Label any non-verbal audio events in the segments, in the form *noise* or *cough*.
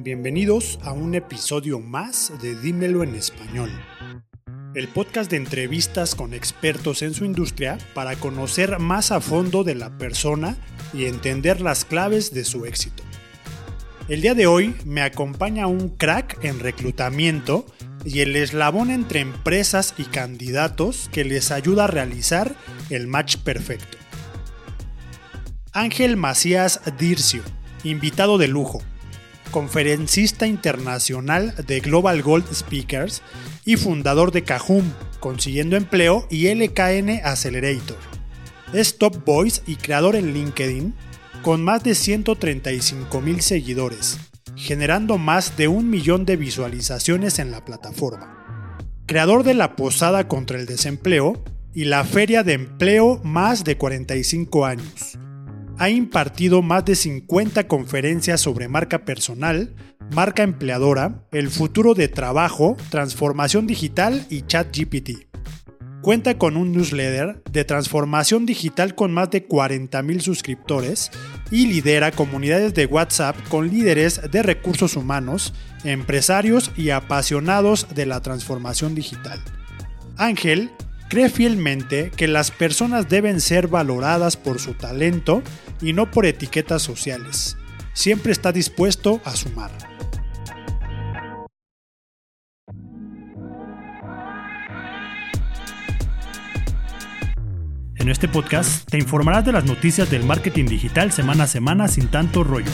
Bienvenidos a un episodio más de Dímelo en español, el podcast de entrevistas con expertos en su industria para conocer más a fondo de la persona y entender las claves de su éxito. El día de hoy me acompaña un crack en reclutamiento y el eslabón entre empresas y candidatos que les ayuda a realizar el match perfecto. Ángel Macías Dircio, invitado de lujo, conferencista internacional de Global Gold Speakers y fundador de Cajum, Consiguiendo Empleo y LKN Accelerator. Es top voice y creador en LinkedIn con más de 135 mil seguidores, generando más de un millón de visualizaciones en la plataforma. Creador de la Posada contra el Desempleo y la Feria de Empleo más de 45 años. Ha impartido más de 50 conferencias sobre marca personal, marca empleadora, el futuro de trabajo, transformación digital y chat GPT. Cuenta con un newsletter de transformación digital con más de 40.000 suscriptores y lidera comunidades de WhatsApp con líderes de recursos humanos, empresarios y apasionados de la transformación digital. Ángel cree fielmente que las personas deben ser valoradas por su talento y no por etiquetas sociales. Siempre está dispuesto a sumar. En este podcast te informarás de las noticias del marketing digital semana a semana sin tanto rollo.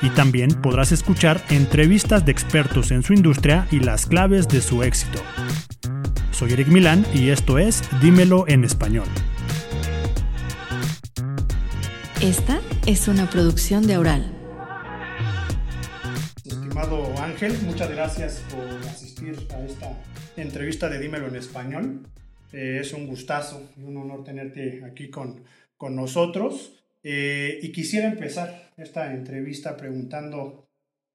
Y también podrás escuchar entrevistas de expertos en su industria y las claves de su éxito. Soy Eric Milán y esto es Dímelo en español. Esta es una producción de Aural. Estimado Ángel, muchas gracias por asistir a esta entrevista de Dímelo en español. Eh, es un gustazo y un honor tenerte aquí con, con nosotros. Eh, y quisiera empezar esta entrevista preguntando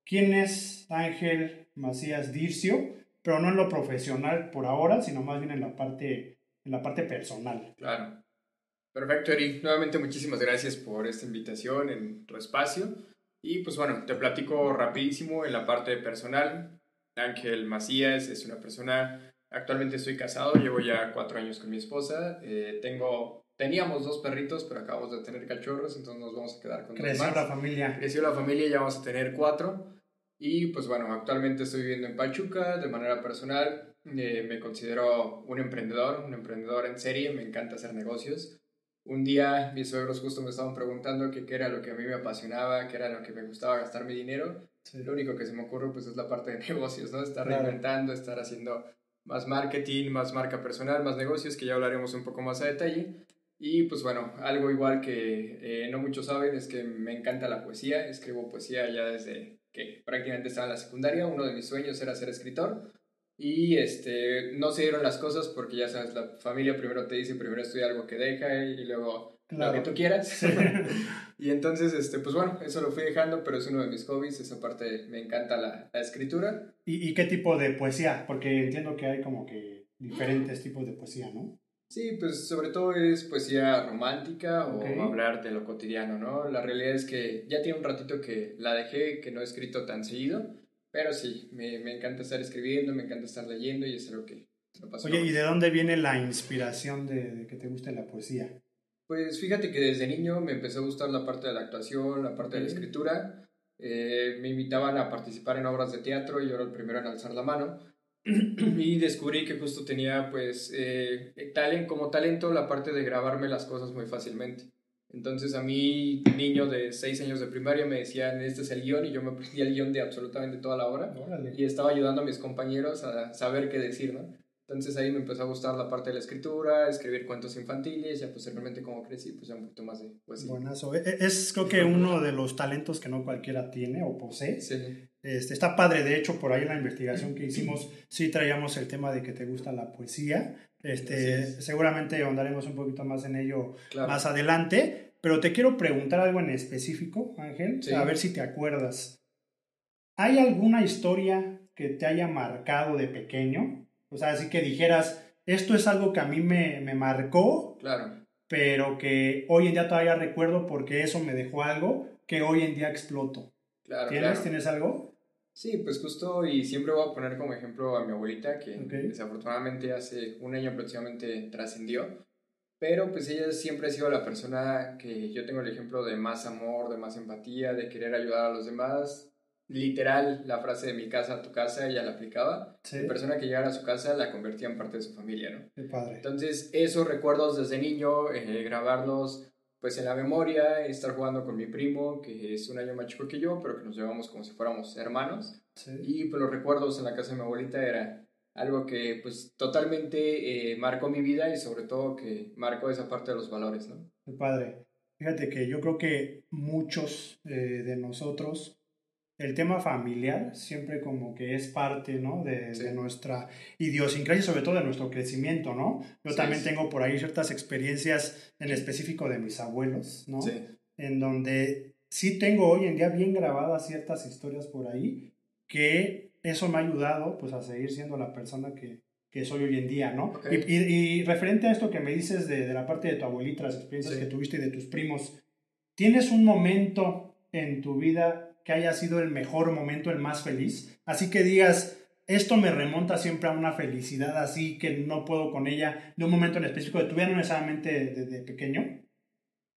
quién es Ángel Macías Dircio, pero no en lo profesional por ahora, sino más bien en la parte, en la parte personal. Claro. Perfecto, Eric. Nuevamente muchísimas gracias por esta invitación en tu espacio. Y pues bueno, te platico rapidísimo en la parte personal. Ángel Macías es una persona Actualmente estoy casado, llevo ya cuatro años con mi esposa. Eh, tengo, teníamos dos perritos, pero acabamos de tener cachorros, entonces nos vamos a quedar con Creció dos la familia. Creció la familia, ya vamos a tener cuatro. Y pues bueno, actualmente estoy viviendo en Pachuca de manera personal. Eh, me considero un emprendedor, un emprendedor en serie, me encanta hacer negocios. Un día mis suegros justo me estaban preguntando qué era lo que a mí me apasionaba, qué era lo que me gustaba gastar mi dinero. Lo único que se me ocurre pues es la parte de *laughs* negocios, ¿no? Estar reinventando, estar haciendo más marketing, más marca personal, más negocios, que ya hablaremos un poco más a detalle. Y pues bueno, algo igual que eh, no muchos saben es que me encanta la poesía, escribo poesía ya desde que prácticamente estaba en la secundaria, uno de mis sueños era ser escritor y este, no se dieron las cosas porque ya sabes, la familia primero te dice, primero estudia algo que deja y luego lo que tú quieras. *laughs* *laughs* y entonces, este, pues bueno, eso lo fui dejando, pero es uno de mis hobbies, esa parte me encanta la, la escritura. ¿Y, ¿Y, qué tipo de poesía? Porque entiendo que hay como que diferentes tipos de poesía, ¿no? Sí, pues sobre todo es poesía romántica o hablar de lo cotidiano, ¿no? La realidad es que ya tiene un ratito que la dejé, que no he escrito tan seguido, pero sí, me, me encanta estar escribiendo, me encanta estar leyendo y es algo que me pasa. Oye, ¿y de dónde viene la inspiración de, de que te guste la poesía? Pues fíjate que desde niño me empezó a gustar la parte de la actuación, la parte de la escritura. Eh, me invitaban a participar en obras de teatro y yo era el primero en alzar la mano. Y descubrí que justo tenía pues eh, talent, como talento la parte de grabarme las cosas muy fácilmente. Entonces a mí, niño de seis años de primaria, me decían, este es el guion, y yo me aprendí el guion de absolutamente toda la obra. Y estaba ayudando a mis compañeros a saber qué decir, ¿no? Entonces ahí me empezó a gustar la parte de la escritura, escribir cuentos infantiles, ya posteriormente como crecí, pues ya un poquito más de poesía. Buenazo. E, e, es creo que uno de los talentos que no cualquiera tiene o posee. Sí. Este, está padre, de hecho, por ahí en la investigación que hicimos, sí traíamos el tema de que te gusta la poesía. Este, seguramente ahondaremos un poquito más en ello más adelante, pero te quiero preguntar algo en específico, Ángel, a ver si te acuerdas. ¿Hay alguna historia que te haya marcado de pequeño? O sea, así que dijeras, esto es algo que a mí me, me marcó, claro. pero que hoy en día todavía recuerdo porque eso me dejó algo que hoy en día exploto. Claro, ¿Tienes, claro. ¿Tienes algo? Sí, pues justo y siempre voy a poner como ejemplo a mi abuelita que Ok. desafortunadamente hace un año aproximadamente trascendió, pero pues ella siempre ha sido la persona que yo tengo el ejemplo de más amor, de más empatía, de querer ayudar a los demás. Literal, la frase de mi casa a tu casa, ella la aplicaba. Sí. La persona que llegara a su casa la convertía en parte de su familia, ¿no? Qué padre. Entonces, esos recuerdos desde niño, eh, grabarlos pues en la memoria, estar jugando con mi primo, que es un año más chico que yo, pero que nos llevamos como si fuéramos hermanos. Sí. Y pues los recuerdos en la casa de mi abuelita era algo que pues totalmente eh, marcó mi vida y sobre todo que marcó esa parte de los valores, ¿no? Qué padre. Fíjate que yo creo que muchos eh, de nosotros, el tema familiar siempre como que es parte, ¿no? De, Sí. de nuestra idiosincrasia, sobre todo de nuestro crecimiento, ¿no? Yo Sí, también sí. tengo por ahí ciertas experiencias en específico de mis abuelos, ¿no? En donde sí tengo hoy en día bien grabadas ciertas historias por ahí que eso me ha ayudado pues a seguir siendo la persona que, que soy hoy en día, ¿no? Y, y- y referente a esto que me dices de, de la parte de tu abuelita, las experiencias que tuviste y de tus primos, ¿tienes un momento en tu vida que haya sido el mejor momento, el más feliz? Así que digas, esto me remonta siempre a una felicidad así que no puedo con ella, de un momento en específico de tu vida, no necesariamente desde pequeño.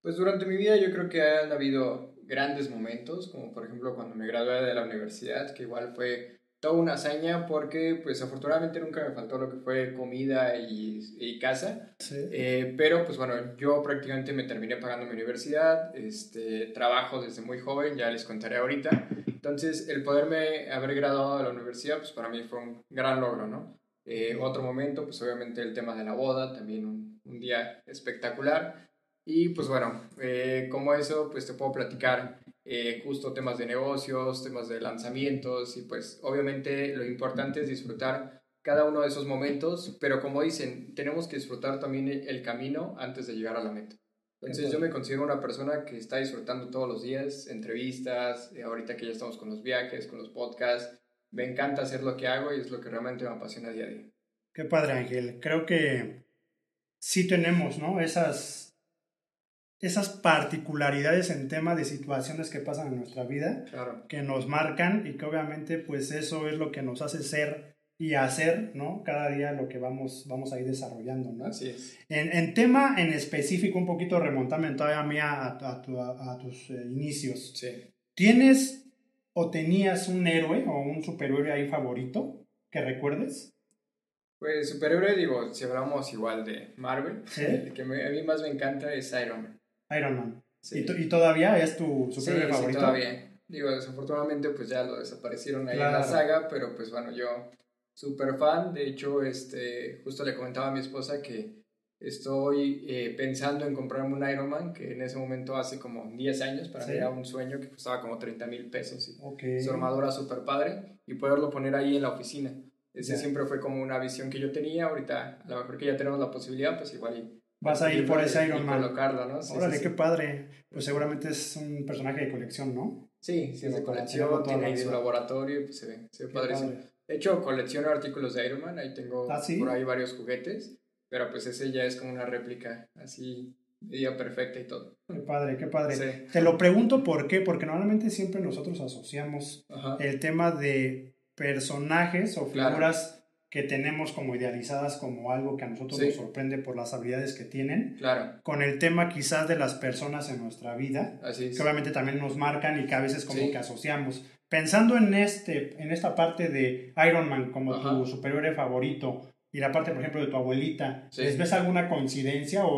Pues durante mi vida yo creo que han habido grandes momentos, como por ejemplo cuando me gradué de la universidad, que igual fue toda una hazaña porque pues afortunadamente nunca me faltó lo que fue comida y, y casa. Sí. Eh, pero pues bueno, yo prácticamente me terminé pagando mi universidad, este, trabajo desde muy joven, ya les contaré ahorita. Entonces el poderme haber graduado de la universidad pues para mí fue un gran logro, ¿no? Eh, otro momento pues obviamente el tema de la boda, también un, un día espectacular. Y pues bueno, eh, como eso pues te puedo platicar eh, justo temas de negocios, temas de lanzamientos y pues obviamente lo importante es disfrutar cada uno de esos momentos, pero como dicen, tenemos que disfrutar también el, camino antes de llegar a la meta. Entonces yo me considero una persona que está disfrutando todos los días, entrevistas, eh, ahorita que ya estamos con los viajes, con los podcasts, me encanta hacer lo que hago y es lo que realmente me apasiona día a día. Qué padre, Ángel. Creo que sí tenemos, ¿no? Esas, esas particularidades en tema de situaciones que pasan en nuestra vida Claro. que nos marcan y que obviamente pues eso es lo que nos hace ser y hacer, ¿no? Cada día lo que vamos, vamos a ir desarrollando, ¿no? Así es. En, en tema en específico, un poquito remontarme todavía a, mí a, a tu- a- a tus eh, inicios. Sí. ¿Tienes o tenías un héroe o un superhéroe ahí favorito que recuerdes? Pues superhéroe, digo, si hablamos igual de Marvel, Sí. el que me- a mí más me encanta es Iron Man. Iron Man. Sí. ¿Y, y todavía es tu Sí, superhéroe sí, favorito? todavía. Digo, desafortunadamente pues ya lo desaparecieron ahí en la Claro. saga, pero pues bueno, yo súper fan. De hecho, este, justo le comentaba a mi esposa que estoy eh, pensando en comprarme un Iron Man, que en ese momento hace como 10 años, para Sí. mí era un sueño que costaba como 30 mil pesos y Ok. su armadura súper padre y poderlo poner ahí en la oficina. Ese Ya. siempre fue como una visión que yo tenía. Ahorita, a lo mejor que ya tenemos la posibilidad, pues igual Vas a ir por ese Iron Man. colocarla, ¿no? Sí, Órale, sí, qué sí. padre. Pues seguramente es un personaje de colección, ¿no? Sí, sí, es de colección, tiene ahí su laboratorio pues se ve, se ve padrísimo. padre. De hecho, colecciono artículos de Iron Man, ahí tengo ¿Ah, por ahí varios juguetes, pero pues ese ya es como una réplica así, media perfecta y todo. Qué padre, qué padre. Sí. Te lo pregunto por qué, porque normalmente siempre nosotros asociamos Ajá. el tema de personajes o figuras que tenemos como idealizadas como algo que a nosotros Sí. nos sorprende por las habilidades que tienen, Claro, con el tema quizás de las personas en nuestra vida, así es. que obviamente también nos marcan y que a veces como Sí. que asociamos. Pensando en, este, en esta parte de Iron Man como tu Ajá. superhéroe favorito y la parte, por ejemplo, de tu abuelita, Sí. ¿les ves alguna coincidencia o,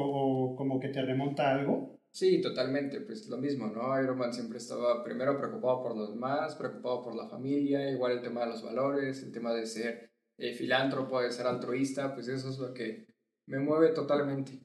o como que te remonta a algo? Sí, totalmente, pues lo mismo, ¿no? Iron Man siempre estaba primero preocupado por los demás, preocupado por la familia, igual el tema de los valores, el tema de ser eh, filántropo, de ser altruista, pues eso es lo que me mueve totalmente.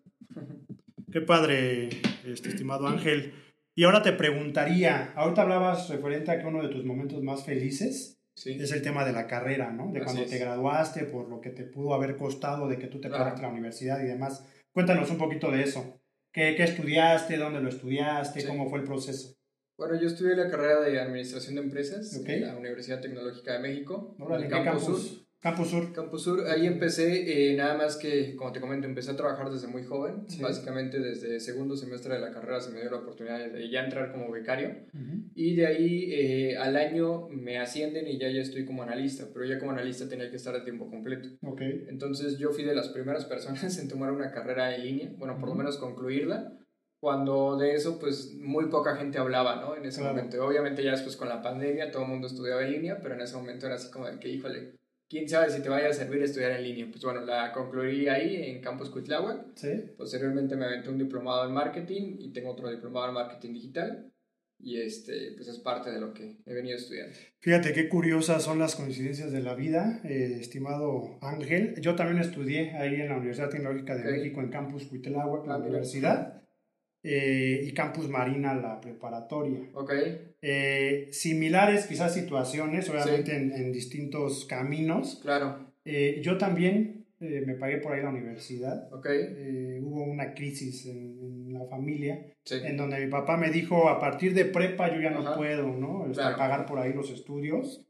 Qué padre, este estimado Ángel. Y ahora te preguntaría, ahorita hablabas referente a que uno de tus momentos más felices Sí, es el tema de la carrera, ¿no? De Así cuando es. te graduaste, por lo que te pudo haber costado, de que tú te Claro. pagaste la universidad y demás. Cuéntanos un poquito de eso. ¿Qué, qué estudiaste? ¿Dónde lo estudiaste? Sí. ¿Cómo fue el proceso? Bueno, yo estudié la carrera de Administración de Empresas Ok. en la Universidad Tecnológica de México, Órale, en ¿en el Campus campus? Campus Sur. Campus Sur, ahí empecé, eh, nada más que, como te comento, empecé a trabajar desde muy joven. Sí. Básicamente desde segundo semestre de la carrera se me dio la oportunidad de ya entrar como becario. Ujú. Y de ahí eh, al año me ascienden y ya, ya estoy como analista, pero ya como analista tenía que estar a tiempo completo. Ok. Entonces yo fui de las primeras personas *laughs* en tomar una carrera en línea, bueno, por lo menos concluirla, cuando de eso pues muy poca gente hablaba, ¿no? En ese Claro. momento. Obviamente ya después con la pandemia todo el mundo estudiaba en línea, pero en ese momento era así como de que, híjole, quién sabe si te vaya a servir estudiar en línea. Pues bueno, la concluí ahí en Campus Cuitláhuac. Sí. Posteriormente me aventé un diplomado en marketing y tengo otro diplomado en marketing digital. Y este, pues es parte de lo que he venido estudiando. Fíjate qué curiosas son las coincidencias de la vida, eh, estimado Ángel. Yo también estudié ahí en la Universidad Tecnológica de Ok. México, en Campus Cuitláhuac, la Ah, universidad, eh, y Campus Marina, la preparatoria. Ok, Eh, similares quizás situaciones, obviamente en, en distintos caminos. claro, Eh, yo también eh, me pagué por ahí la universidad. ok, Eh, hubo una crisis en, en la familia sí, en donde mi papá me dijo, a partir de prepa yo ya no Ajá. puedo, ¿no? Este, Claro. pagar por ahí los estudios.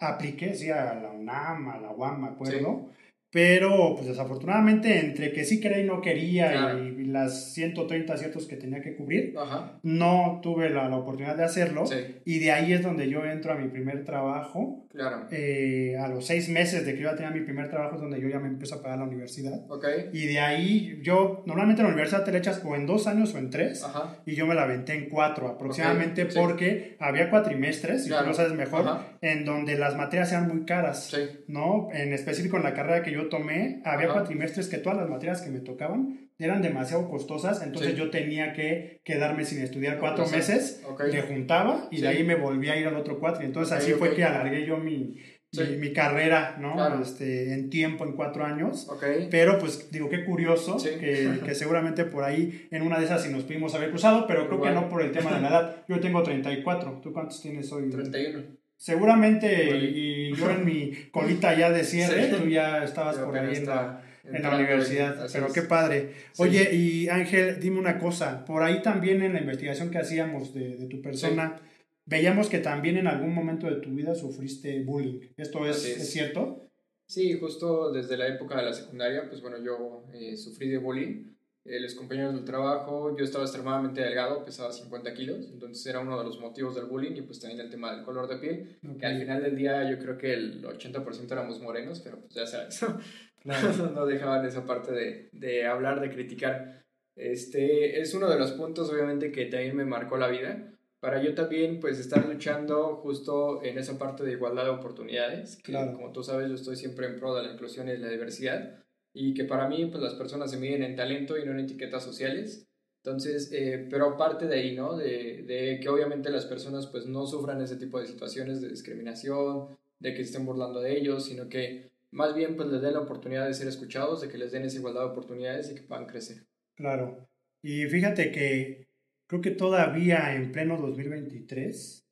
Apliqué, sí, a la UNAM, a la UAM, me acuerdo. Pero, pues desafortunadamente, entre que sí quería y no quería Claro. y, las 130 aciertos que tenía que cubrir, ajá, no tuve la, la oportunidad de hacerlo. sí, Y de ahí es donde yo entro a mi primer trabajo. claro, Eh, a los seis meses de que yo ya tenía mi primer trabajo es donde yo ya me empiezo a pagar la universidad. ok, Y de ahí yo, normalmente la universidad te la echas o en dos años o en tres. ajá, Y yo me la aventé en cuatro aproximadamente Ok, sí. porque había cuatrimestres, si Claro. tú lo sabes mejor, Ajá. en donde las materias eran muy caras. sí, ¿no? En específico en la carrera que yo tomé, había Ajá. cuatrimestres que todas las materias que me tocaban eran demasiado costosas, entonces Sí. yo tenía que quedarme sin estudiar cuatro O sea, meses, ok. le juntaba y Sí. de ahí me volví a ir al otro cuatri. Entonces así fue que alargué yo mi, Sí. mi, mi carrera, ¿no? Claro. Este, en tiempo, en cuatro años. ok, Pero pues digo, qué curioso Sí. que, que seguramente por ahí en una de esas sí nos pudimos haber cruzado, pero creo que no por el tema de la edad. Yo tengo 34, ¿tú cuántos tienes hoy? 31. Seguramente, y, yo en mi colita ya de cierre, Sí. tú ya estabas Yo por ahí en la, en universidad, pero es. qué padre. Sí. Oye, y Ángel, dime una cosa, por ahí también en la investigación que hacíamos de, de tu persona, veíamos que también en algún momento de tu vida sufriste bullying. ¿Esto es, es. es cierto? Sí, justo desde la época de la secundaria, pues bueno, yo eh, sufrí de bullying. Eh, los compañeros del trabajo, yo estaba extremadamente delgado, pesaba 50 kilos, entonces era uno de los motivos del bullying y pues también el tema del color de piel, Ok, que al final del día yo creo que el 80% éramos morenos, pero pues ya sabes, *laughs* claro. *laughs* no dejaban esa parte de, de hablar, de criticar. Este es uno de los puntos, obviamente, que también me marcó la vida. Para yo también, pues, estar luchando justo en esa parte de igualdad de oportunidades. Que, Claro. como tú sabes, yo estoy siempre en pro de la inclusión y la diversidad. Y que para mí, pues, las personas se miden en talento y no en etiquetas sociales. Entonces, eh, pero aparte de ahí, ¿no? De, de que obviamente las personas, pues, no sufran ese tipo de situaciones de discriminación, de que estén burlando de ellos, sino que más bien pues les den la oportunidad de ser escuchados, de que les den esa igualdad de oportunidades y que puedan crecer. Claro. Y fíjate que creo que todavía en pleno 2023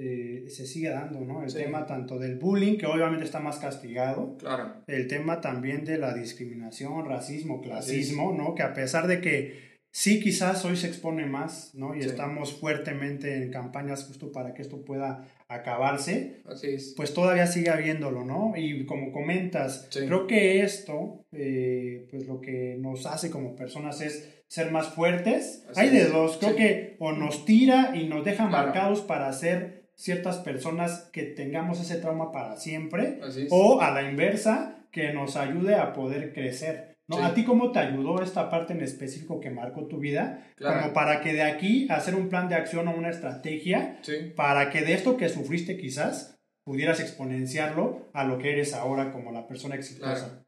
eh, se sigue dando, ¿no? El Sí. tema tanto del bullying, que obviamente está más castigado, Claro, el tema también de la discriminación, racismo, clasismo, ¿no? Que a pesar de que sí quizás hoy se expone más, ¿no? Y Sí. estamos fuertemente en campañas justo para que esto pueda acabarse, así es. pues todavía sigue habiéndolo, ¿no? Y como comentas, Sí. creo que esto, eh, pues lo que nos hace como personas es ser más fuertes. Así Hay de es. dos, creo Sí. que o nos tira y nos deja Claro. marcados para ser ciertas personas que tengamos ese trauma para siempre, o a la inversa, que nos ayude a poder crecer. ¿no? Sí. ¿A ti cómo te ayudó esta parte en específico que marcó tu vida? Claro. Como para que de aquí hacer un plan de acción o una estrategia Sí, para que de esto que sufriste quizás pudieras exponenciarlo a lo que eres ahora como la persona exitosa. claro.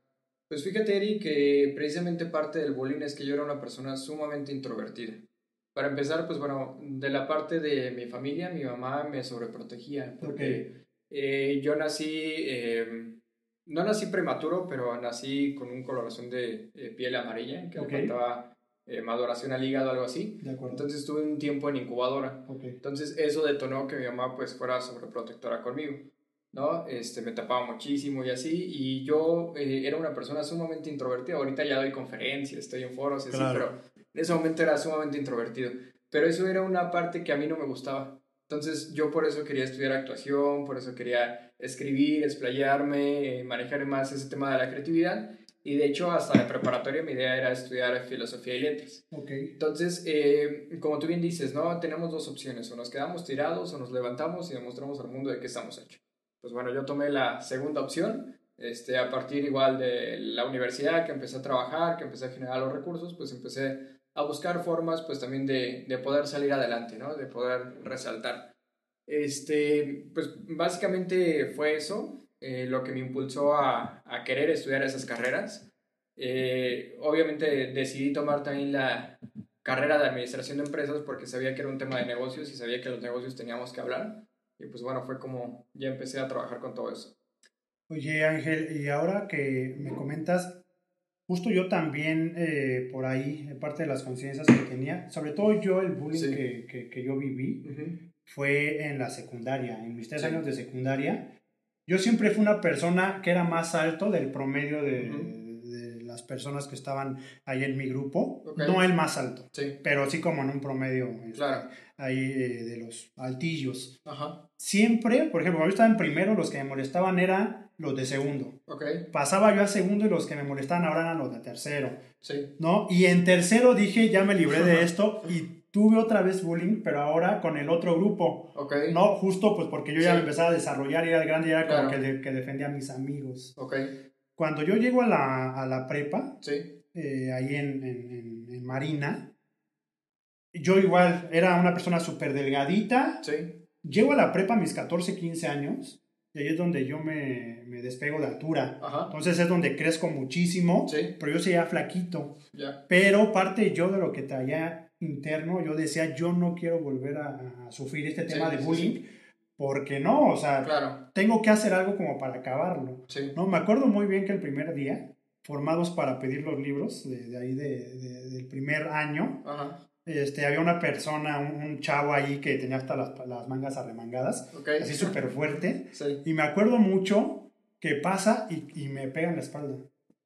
Pues fíjate, Eri, que precisamente parte del bullying es que yo era una persona sumamente introvertida. Para empezar, pues bueno, de la parte de mi familia, mi mamá me sobreprotegía. Porque eh, yo nací, eh, no nací prematuro, pero nací con un coloración de eh, piel amarilla, que Ok. le faltaba eh, maduración al hígado, algo así. De acuerdo. Entonces estuve un tiempo en incubadora. ok. Entonces eso detonó que mi mamá pues fuera sobreprotectora conmigo, ¿no? Este, me tapaba muchísimo y así, y yo eh, era una persona sumamente introvertida, ahorita ya doy conferencias, estoy en foros y así, Claro. pero en ese momento era sumamente introvertido, pero eso era una parte que a mí no me gustaba. Entonces yo por eso quería estudiar actuación, por eso quería escribir, explayarme, eh, manejar más ese tema de la creatividad. y de hecho hasta de preparatoria mi idea era estudiar filosofía y letras. Ok. Entonces, eh, como tú bien dices, ¿no? Tenemos dos opciones, o nos quedamos tirados o nos levantamos y demostramos al mundo de qué estamos hechos. Pues bueno, yo tomé la segunda opción, este, a partir igual de la universidad que empecé a trabajar, que empecé a generar los recursos, pues empecé a buscar formas pues también de, de poder salir adelante, ¿no? De poder resaltar. Este, pues básicamente fue eso eh, lo que me impulsó a, a, querer estudiar esas carreras. Eh, obviamente decidí tomar también la carrera de administración de empresas porque sabía que era un tema de negocios y sabía que los negocios teníamos que hablar. Y pues bueno, fue como ya empecé a trabajar con todo eso. Oye Ángel, y ahora que me comentas, justo yo también eh, por ahí, parte de las conciencias que tenía, sobre todo yo el bullying Sí. que, que, que yo viví, fue en la secundaria, en mis tres Sí. años de secundaria. Yo siempre fui una persona que era más alto del promedio de, las personas que estaban ahí en mi grupo. No el más alto, Sí, pero sí como en un promedio este, claro. ahí eh, de los altillos. Ajá, Siempre, por ejemplo, cuando yo estaba en primero, los que me molestaban eran los de segundo. ok, Pasaba yo a segundo y los que me molestaban ahora eran los de tercero, sí, ¿no? Y en tercero dije, ya me libré de esto y tuve otra vez bullying, pero ahora con el otro grupo. ok, No, justo pues porque yo ya Sí. me empezaba a desarrollar y era grande y era como Claro. que, de- que defendía a mis amigos. ok, Cuando yo llego a la, a la prepa, sí, eh, ahí en, en- en- en Marina, yo igual era una persona súper delgadita. sí, Llego a la prepa a mis 14, 15 años y ahí es donde yo me, me despego de altura. ajá, Entonces es donde crezco muchísimo, Sí. pero yo seguía flaquito. Pero parte yo de lo que traía interno, yo decía, yo no quiero volver a, a sufrir este Sí, tema de sí, bullying, porque no, o sea, claro, tengo que hacer algo como para acabarlo. sí, No, me acuerdo muy bien que el primer día, formados para pedir los libros, de, de ahí de- de- del primer año, ajá, este, había una persona, un, un chavo ahí que tenía hasta las, las mangas arremangadas, ok, así súper fuerte, *laughs* sí, y me acuerdo mucho que pasa y, y me pega en la espalda.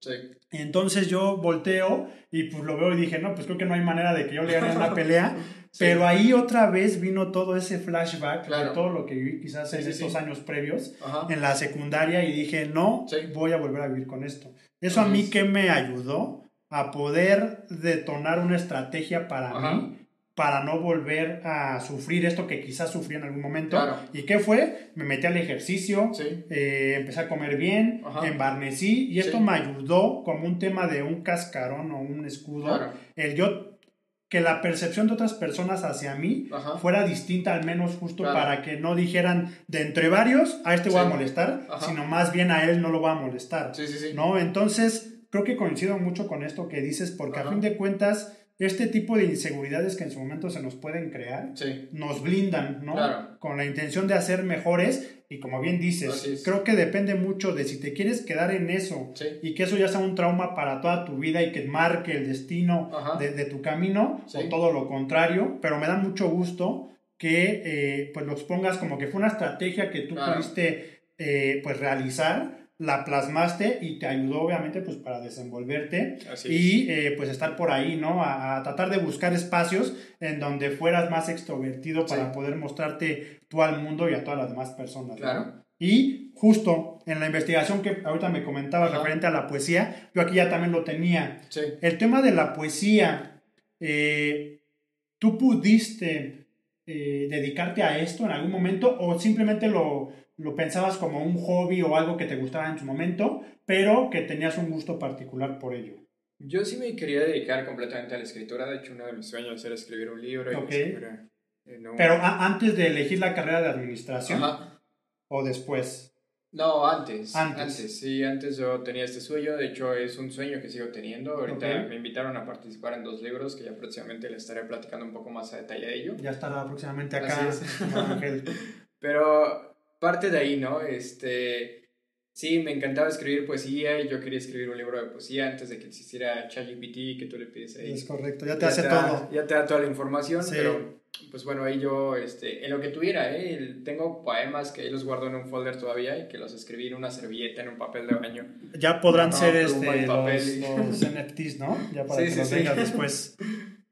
sí, Y entonces yo volteo y pues lo veo y dije, no, pues creo que no hay manera de que yo le gane una pelea. *laughs* Sí. Pero ahí otra vez vino todo ese flashback Claro. de todo lo que viví quizás en estos años previos ajá, en la secundaria y dije, no, voy a volver a vivir con esto. Eso a mí que me ayudó a poder detonar una estrategia para Ajá. mí, para no volver a sufrir esto que quizás sufrí en algún momento. Claro. ¿Y qué fue? Me metí al ejercicio, sí, eh, empecé a comer bien, Ajá. embarnecí y esto Sí. me ayudó como un tema de un cascarón o un escudo. claro, El yo, que la percepción de otras personas hacia mí ajá, fuera distinta al menos justo Claro. para que no dijeran de entre varios a este voy a Sí. molestar, Ajá. sino más bien a él no lo va a molestar. sí, sí, sí, ¿No? Entonces, creo que coincido mucho con esto que dices porque a Ajá. fin de cuentas este tipo de inseguridades que en su momento se nos pueden crear sí, nos blindan, ¿no? Claro. Con la intención de hacer mejores y como bien dices, creo que depende mucho de si te quieres quedar en eso sí, y que eso ya sea un trauma para toda tu vida y que marque el destino de, de tu camino Sí. o todo lo contrario, pero me da mucho gusto que eh, pues lo expongas como que fue una estrategia que tú Claro. pudiste eh, pues realizar, la plasmaste y te ayudó obviamente pues para desenvolverte así y eh, pues estar por ahí, ¿no? A, a tratar de buscar espacios en donde fueras más extrovertido para Sí. poder mostrarte tú al mundo y a todas las demás personas. ¿no? Claro. Y justo en la investigación que ahorita me comentabas Ajá. referente a la poesía, yo aquí ya también lo tenía. sí, El tema de la poesía, eh, ¿tú pudiste eh, dedicarte a esto en algún momento o simplemente lo, lo pensabas como un hobby o algo que te gustaba en su momento, pero que tenías un gusto particular por ello? Yo sí me quería dedicar completamente a la escritura. De hecho, uno de mis sueños era escribir un libro. Y Ok. escribir, eh, no- Pero antes de elegir la carrera de administración Ajá. o después. No, antes, Antes. antes. Sí, antes yo tenía este sueño. De hecho, es un sueño que sigo teniendo. Ahorita Ok. me invitaron a participar en dos libros que ya próximamente les estaré platicando un poco más a detalle de ello. Ya estará próximamente acá. Ángel. *laughs* Pero parte de ahí, ¿no? Este, sí, me encantaba escribir poesía y yo quería escribir un libro de poesía antes de que existiera ChatGPT, que tú le pides ahí. Es correcto, ya te Ya hace da- todo. Ya te da toda la información, Sí. pero pues bueno, ahí yo, este, en lo que tuviera, ¿eh? Tengo poemas que ahí los guardo en un folder todavía y que los escribí en una servilleta, en un papel de baño. Ya podrán No, ser este, los, los NFTs, ¿no? Ya para Sí, que sí, los sí. vengas *laughs* después.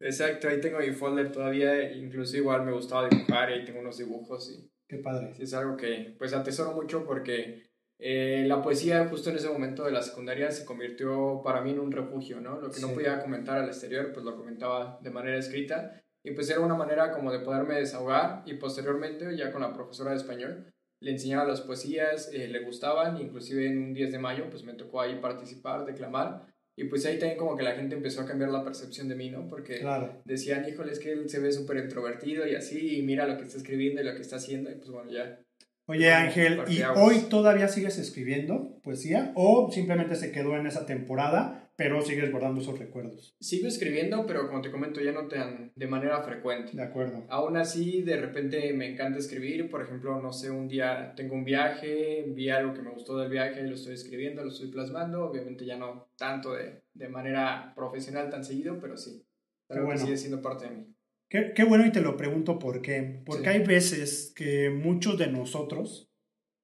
Exacto, ahí tengo mi folder todavía, incluso igual me gustaba dibujar ahí tengo unos dibujos y Qué padre. sí es algo que pues atesoro mucho porque Eh, la poesía justo en ese momento de la secundaria se convirtió para mí en un refugio, ¿no? Lo que no Sí. podía comentar al exterior, pues lo comentaba de manera escrita y pues era una manera como de poderme desahogar y posteriormente ya con la profesora de español le enseñaba las poesías, eh, le gustaban, inclusive en un 10 de mayo pues me tocó ahí participar, declamar y pues ahí también como que la gente empezó a cambiar la percepción de mí, ¿no? Porque Claro. decían, híjole, es que él se ve súper introvertido y así, y mira lo que está escribiendo y lo que está haciendo, y pues bueno, ya. Oye Ángel, ¿y hoy todavía sigues escribiendo poesía o simplemente se quedó en esa temporada, pero sigues guardando esos recuerdos? Sigo escribiendo, pero como te comento, ya no tan de manera frecuente. De acuerdo. Aún así, de repente me encanta escribir, por ejemplo, no sé, un día tengo un viaje, vi algo que me gustó del viaje, lo estoy escribiendo, lo estoy plasmando, obviamente ya no tanto de, de manera profesional tan seguido, pero sí, que bueno. sigue siendo parte de mí. Qué, qué bueno y te lo pregunto por qué. Porque Sí. hay veces que muchos de nosotros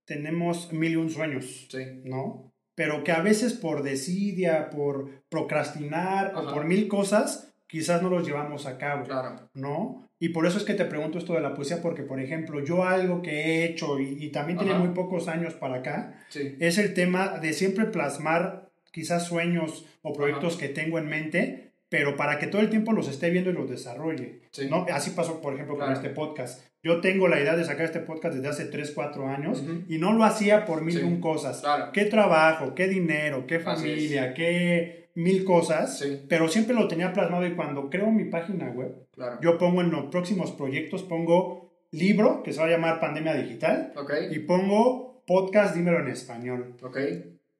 tenemos mil y un sueños, Sí, ¿no? Pero que a veces por desidia, por procrastinar o por mil cosas, quizás no los llevamos a cabo. claro, ¿no? Y por eso es que te pregunto esto de la poesía, porque, por ejemplo, yo algo que he hecho y, y también tiene muy pocos años para acá, sí, es el tema de siempre plasmar quizás sueños o proyectos que tengo en mente, pero para que todo el tiempo los esté viendo y los desarrolle, sí. ¿no? Así pasó, por ejemplo, con este podcast. Yo tengo la idea de sacar este podcast desde hace 3, 4 años y no lo hacía por mil y Sí. un cosas. Claro, ¿Qué trabajo? ¿Qué dinero? ¿Qué familia? ¿Qué mil cosas? sí, Pero siempre lo tenía plasmado y cuando creo mi página web, claro. yo pongo en los próximos proyectos, pongo libro, que se va a llamar Pandemia Digital, Ok, y pongo podcast, dímelo en español. ok,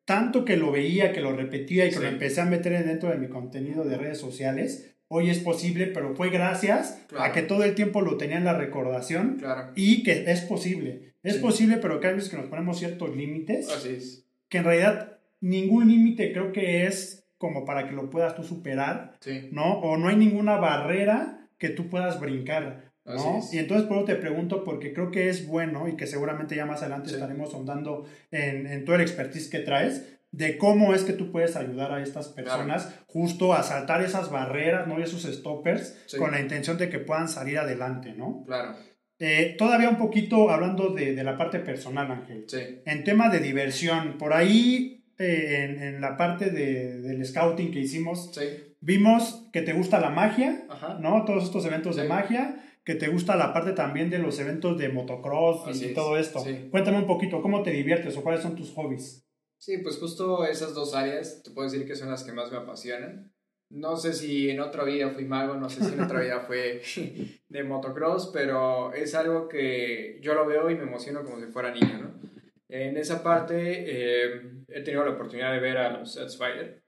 Tanto que lo veía, que lo repetía y que Sí. lo empecé a meter dentro de mi contenido de redes sociales, hoy es posible, pero fue gracias Claro. a que todo el tiempo lo tenía en la recordación claro. y que es posible. Es Sí. posible, pero que hay veces que nos ponemos ciertos límites, Así es. que en realidad ningún límite creo que es como para que lo puedas tú superar, Sí, ¿no? O no hay ninguna barrera que tú puedas brincar, ¿no? Y entonces por eso te pregunto, porque creo que es bueno y que seguramente ya más adelante Sí. estaremos ahondando en, en todo el expertise que traes, de cómo es que tú puedes ayudar a estas personas justo a saltar esas barreras, ¿no? Y esos stoppers Sí. con la intención de que puedan salir adelante, ¿no? claro. Eh, todavía un poquito hablando de, de la parte personal, Ángel. Sí, En tema de diversión, por ahí eh, en, en la parte de- del scouting que hicimos, sí, vimos que te gusta la magia, ajá. ¿no? Todos estos eventos de magia, que te gusta la parte también de los eventos de motocross Así y es, todo esto. sí. Cuéntame un poquito, ¿cómo te diviertes o cuáles son tus hobbies? Sí, pues justo esas dos áreas te puedo decir que son las que más me apasionan. No sé si en otra vida fui mago, no sé si en otra vida *laughs* fue *laughs* de motocross, pero es algo que yo lo veo y me emociono como si fuera niño, ¿no? En esa parte eh, he tenido la oportunidad de ver a los Sets Fighter,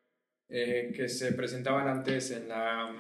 eh, que se presentaban antes en la,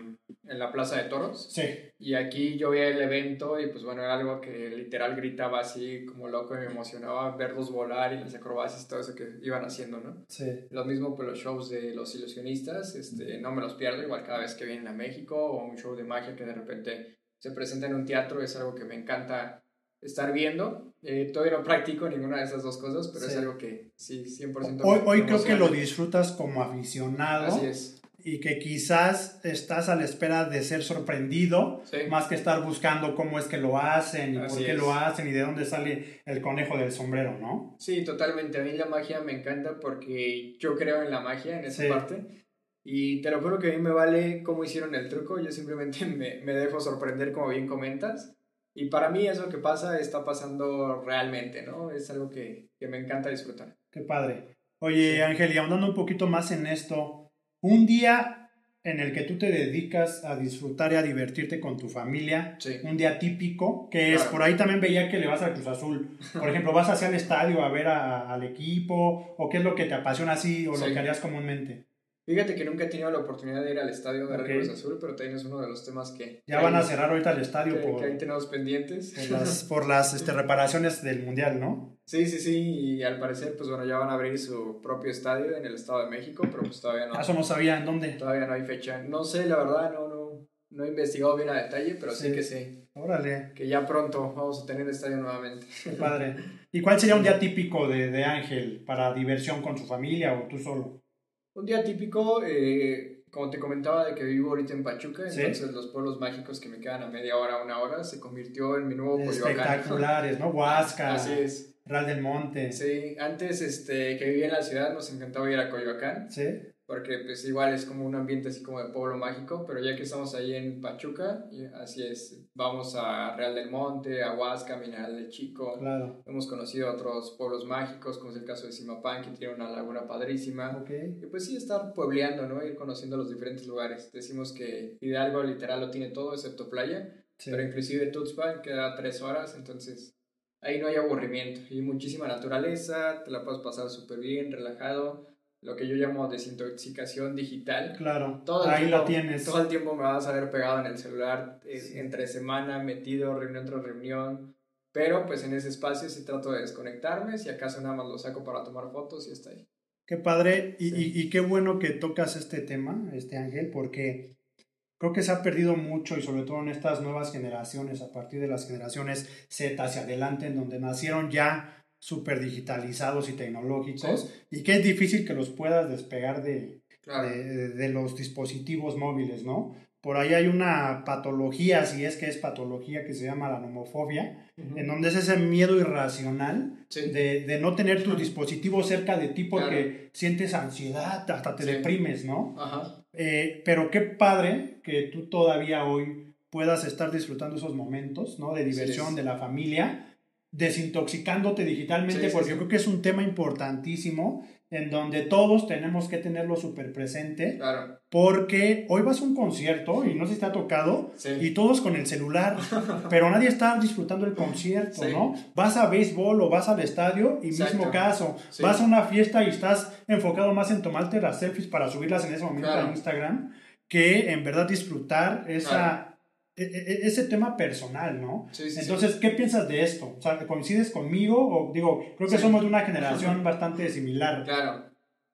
en la Plaza de Toros. Sí, Y aquí yo veía el evento y pues bueno, era algo que literal gritaba así como loco y me emocionaba verlos volar y las acrobacias y todo eso que iban haciendo, ¿no? sí. Lo mismo por los shows de los ilusionistas, este, no me los pierdo, igual cada vez que vienen a México o un show de magia que de repente se presenta en un teatro, es algo que me encanta estar viendo. Eh, todavía no practico ninguna de esas dos cosas, pero Sí. es algo que sí, 100% Hoy, hoy creo que lo disfrutas como aficionado Así es, y que quizás estás a la espera de ser sorprendido sí, más que estar buscando cómo es que lo hacen y Así por qué es. lo hacen y de dónde sale el conejo del sombrero, ¿no? sí, totalmente. A mí la magia me encanta porque yo creo en la magia, en esa Sí. parte. Y te lo juro que a mí me vale cómo hicieron el truco, yo simplemente *laughs* me, me dejo sorprender como bien comentas. Y para mí eso que pasa está pasando realmente, ¿no? Es algo que, que me encanta disfrutar. Qué padre. Oye, Sí. Ángel, y ahondando un poquito más en esto, un día en el que tú te dedicas a disfrutar y a divertirte con tu familia, Sí. un día típico, que es, Claro. por ahí también veía que le vas al Cruz Azul. Por *laughs* ejemplo, vas hacia el estadio a ver a- al equipo, o qué es lo que te apasiona así, o lo que harías comúnmente. Fíjate que nunca he tenido la oportunidad de ir al estadio de Ok. Cruz Azul, pero también es uno de los temas que... Ya van a cerrar ahorita el estadio que, por, que ahí tenemos pendientes. por las, *laughs* por las este, reparaciones del Mundial, ¿no? Sí, sí, sí, y al parecer, pues bueno, ya van a abrir su propio estadio en el Estado de México, pero pues todavía no, Eso no sabía en dónde. todavía no hay fecha. No sé, la verdad, no, no, no he investigado bien a detalle, pero sí, Sí. que sé, Órale, que ya pronto vamos a tener estadio nuevamente. qué padre. *laughs* ¿Y cuál sería un día típico de, de Ángel para diversión con su familia o tú solo? Un día típico, eh, como te comentaba, de que vivo ahorita en Pachuca, Sí. entonces los pueblos mágicos que me quedan a media hora, una hora, se convirtió en mi nuevo Coyoacán. Espectaculares, ¿no? Huasca, Así es. Real del Monte. Sí, antes este, que vivía en la ciudad nos encantaba ir a Coyoacán. Sí. Porque pues igual es como un ambiente así como de pueblo mágico, pero ya que estamos ahí en Pachuca, así es, vamos a Real del Monte, a Huasca, Mineral del Chico. Claro. Hemos conocido otros pueblos mágicos, como es el caso de Simapán, que tiene una laguna padrísima. Ok. Y pues sí, estar puebleando, ¿no? Ir conociendo los diferentes lugares. Decimos que Hidalgo literal lo tiene todo, excepto playa, Sí. pero inclusive Tuxpan queda tres horas, entonces ahí no hay aburrimiento. Y muchísima naturaleza, te la puedes pasar súper bien, relajado. Lo que yo llamo desintoxicación digital. Claro. Todo Ahí tiempo, lo tienes. Todo el tiempo me vas a ver pegado en el celular, eh, entre semana, metido, reunión tras reunión. Pero pues en ese espacio sí trato de desconectarme, si acaso nada más lo saco para tomar fotos y está ahí. Qué padre y, Sí. y- y qué bueno que tocas este tema, este Ángel, porque creo que se ha perdido mucho y sobre todo en estas nuevas generaciones, a partir de las generaciones Z hacia adelante, en donde nacieron ya súper digitalizados y tecnológicos y que es difícil que los puedas despegar de, Claro. de, de los dispositivos móviles, ¿no? Por ahí hay una patología, si es que es patología, que se llama la nomofobia, Ujú. en donde es ese miedo irracional Sí. de, de no tener tu dispositivo cerca de ti porque Claro. sientes ansiedad, hasta te Sí. deprimes, ¿no? Ajá. Eh, pero qué padre que tú todavía hoy puedas estar disfrutando esos momentos, ¿no? De diversión, de la familia, desintoxicándote digitalmente, Sí, sí, porque sí. creo que es un tema importantísimo en donde todos tenemos que tenerlo súper presente, Claro. porque hoy vas a un concierto y no si te ha tocado, y todos con el celular, *laughs* pero nadie está disfrutando el concierto. ¿no? Vas a béisbol o vas al estadio y Exacto. mismo caso, vas a una fiesta y estás enfocado más en tomarte las selfies para subirlas en ese momento Claro. a Instagram que en verdad disfrutar esa, ese tema personal, ¿no? Sí, sí, sí. Entonces, ¿qué piensas de esto? O sea, ¿coincides conmigo? O digo, creo que Sí. somos de una generación bastante similar. Claro.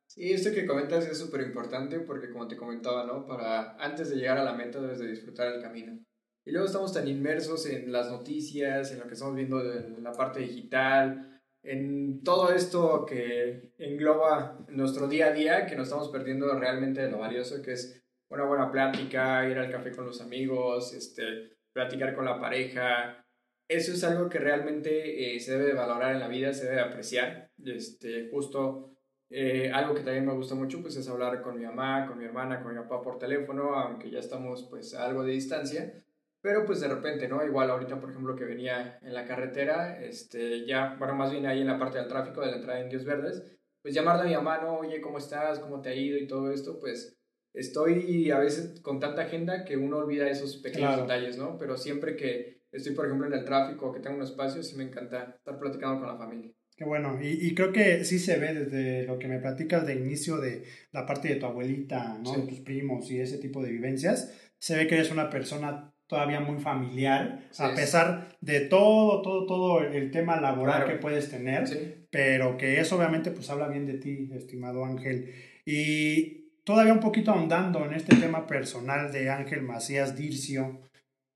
Sí, esto que comentas es súper importante porque como te comentaba, ¿no? Para antes de llegar a la meta debes de disfrutar el camino. Y luego estamos tan inmersos en las noticias, en lo que estamos viendo de la parte digital, en todo esto que engloba nuestro día a día, que nos estamos perdiendo realmente de lo valioso que es una buena plática, ir al café con los amigos, este, platicar con la pareja. Eso es algo que realmente eh, se debe de valorar en la vida, se debe de apreciar. Este, justo eh, algo que también me gusta mucho pues es hablar con mi mamá, con mi hermana, con mi papá por teléfono, aunque ya estamos pues a algo de distancia. Pero pues de repente, ¿no? Igual ahorita, por ejemplo, que venía en la carretera, este, ya, bueno, más bien ahí en la parte del tráfico de la entrada de Indios Verdes, pues llamarle a mi mamá, ¿no? Oye, ¿cómo estás? ¿Cómo te ha ido? Y todo esto, pues estoy a veces con tanta agenda que uno olvida esos pequeños Claro. detalles, ¿no? Pero siempre que estoy, por ejemplo, en el tráfico o que tengo un espacio, sí me encanta estar platicando con la familia. Qué bueno, y, y creo que sí se ve desde lo que me platicas de inicio de la parte de tu abuelita, ¿no? Sí. De tus primos y ese tipo de vivencias, se ve que eres una persona todavía muy familiar, Sí, a es. pesar de todo, todo, todo el tema laboral Claro. que puedes tener, Sí, pero que eso obviamente pues habla bien de ti, estimado Ángel. Y todavía un poquito ahondando en este tema personal de Ángel Macías Dircio,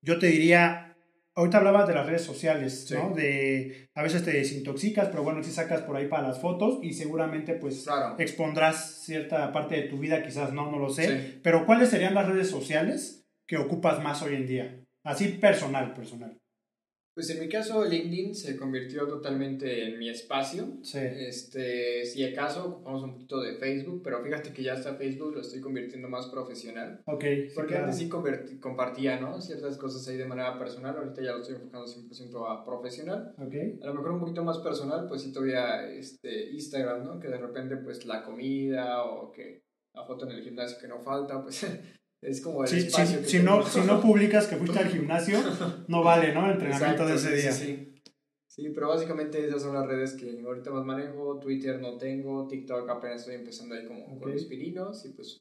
yo te diría, ahorita hablabas de las redes sociales, Sí. ¿no? De a veces te desintoxicas, pero bueno, si sacas por ahí para las fotos y seguramente pues claro. expondrás cierta parte de tu vida, quizás no, no lo sé, Sí. pero ¿cuáles serían las redes sociales que ocupas más hoy en día? Así personal, personal. Pues en mi caso LinkedIn se convirtió totalmente en mi espacio. Sí. Este, si acaso ocupamos un poquito de Facebook, pero fíjate que ya hasta Facebook lo estoy convirtiendo más profesional. Ok. Porque claro. antes sí compartía, ¿no? Ciertas cosas ahí de manera personal, ahorita ya lo estoy enfocando 100% a profesional. Ok. A lo mejor un poquito más personal, pues sí todavía este, Instagram, ¿no? Que de repente pues la comida o que la foto en el gimnasio que no falta, pues *laughs* es como el Sí, espacio si, que si no, si no *laughs* publicas que fuiste al gimnasio, no vale, ¿no? El entrenamiento Exacto, de ese sí, día. Sí, sí. Sí, pero básicamente esas son las redes que ahorita más manejo. Twitter no tengo, TikTok apenas estoy empezando ahí como con Ok. los pirinos y pues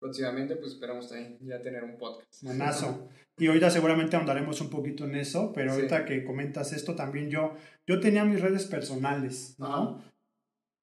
próximamente pues esperamos también ya tener un podcast. Buenazo. Y ahorita seguramente ahondaremos un poquito en eso, pero Sí. ahorita que comentas esto también yo, yo tenía mis redes personales, ¿no? Ajá.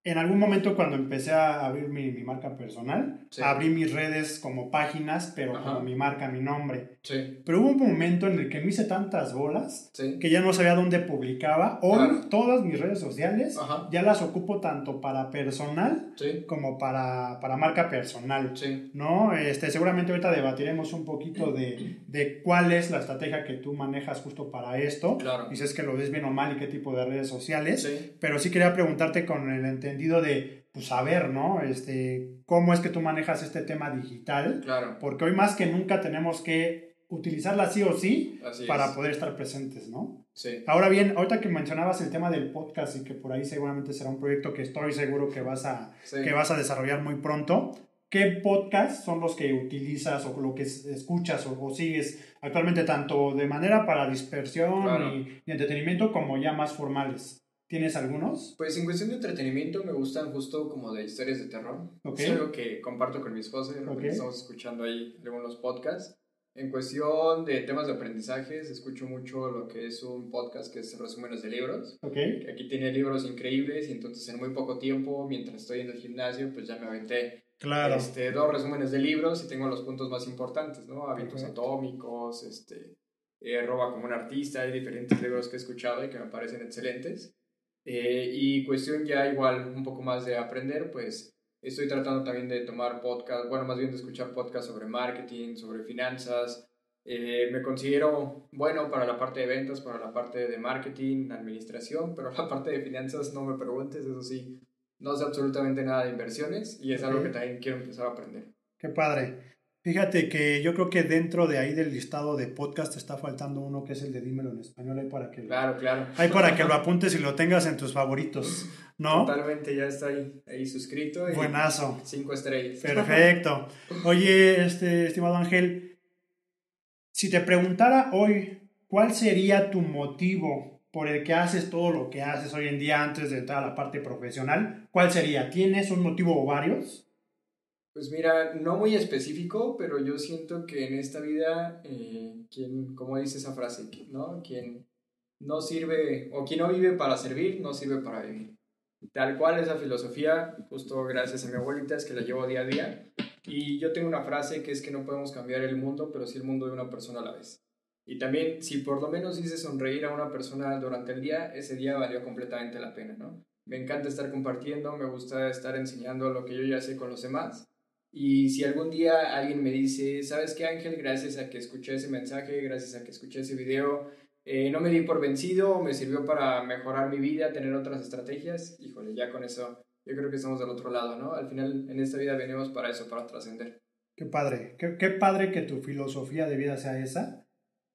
En algún momento cuando empecé a abrir mi, mi marca personal, Sí. abrí mis redes como páginas, pero Ajá. como mi marca, mi nombre. Sí, Pero hubo un momento en el que me hice tantas bolas sí. que ya no sabía dónde publicaba. Hoy Claro. todas mis redes sociales Ajá. ya las ocupo tanto para personal Sí, como para, para marca personal. sí. ¿no? Este, seguramente ahorita debatiremos un poquito de, de cuál es la estrategia que tú manejas justo para esto. Claro. Y si es que lo ves bien o mal y qué tipo de redes sociales. Pero sí quería preguntarte con el entendido de, pues, saber, ¿no? Este, cómo es que tú manejas este tema digital. claro. Porque hoy más que nunca tenemos que utilizarla sí o sí Así para es. poder estar presentes, ¿no? Sí, Ahora bien, ahorita que mencionabas el tema del podcast y que por ahí seguramente será un proyecto que estoy seguro que vas a, sí. que vas a desarrollar muy pronto. ¿Qué podcasts son los que utilizas o lo que es- escuchas o, o sigues actualmente tanto de manera para dispersión Claro. y, y entretenimiento como ya más formales? ¿Tienes algunos? Pues en cuestión de entretenimiento me gustan justo como de historias de terror. Ok. Es algo que comparto con mi esposa y estamos escuchando ahí algunos podcasts. En cuestión de temas de aprendizajes, escucho mucho lo que es un podcast que es resúmenes de libros. ¿Ok? que Aquí tiene libros increíbles y entonces en muy poco tiempo, mientras estoy en el gimnasio, pues ya me aventé Claro. este, dos resúmenes de libros y tengo los puntos más importantes, ¿no? Hábitos Perfecto. atómicos, este, eh, Roba como un artista, hay diferentes libros que he escuchado y que me parecen excelentes. Eh, y cuestión ya igual un poco más de aprender, pues estoy tratando también de tomar podcast, bueno, más bien de escuchar podcast sobre marketing, sobre finanzas. Eh, me considero bueno para la parte de ventas, para la parte de marketing, administración, pero la parte de finanzas no me preguntes, eso sí, no sé absolutamente nada de inversiones y es algo que también quiero empezar a aprender. Qué padre. Fíjate que yo creo que dentro de ahí del listado de podcast está faltando uno que es el de Dímelo en español. Ahí para que, lo- Claro, claro. ahí para que lo apuntes y lo tengas en tus favoritos. *laughs* ¿No? Totalmente, ya está ahí, ahí suscrito. Y Buenazo. Cinco estrellas. Perfecto. Oye, este, estimado Ángel, si te preguntara hoy cuál sería tu motivo por el que haces todo lo que haces hoy en día antes de entrar a la parte profesional, ¿cuál sería? ¿Tienes un motivo o varios? Pues mira, no muy específico, pero yo siento que en esta vida, eh, quien, como dice esa frase, ¿no? Quien no sirve, o quien no vive para servir, no sirve para vivir. Tal cual esa filosofía, justo gracias a mi abuelita, es que la llevo día a día. Y yo tengo una frase que es que no podemos cambiar el mundo, pero sí el mundo de una persona a la vez. Y también, si por lo menos hice sonreír a una persona durante el día, ese día valió completamente la pena, ¿no? Me encanta estar compartiendo, me gusta estar enseñando lo que yo ya sé con los demás. Y si algún día alguien me dice, ¿sabes qué Ángel? Gracias a que escuché ese mensaje, gracias a que escuché ese video, eh, no me di por vencido, me sirvió para mejorar mi vida, tener otras estrategias, híjole, ya con eso yo creo que estamos del otro lado, ¿no? Al final en esta vida venimos para eso, para trascender. Qué padre, qué, qué padre que tu filosofía de vida sea esa.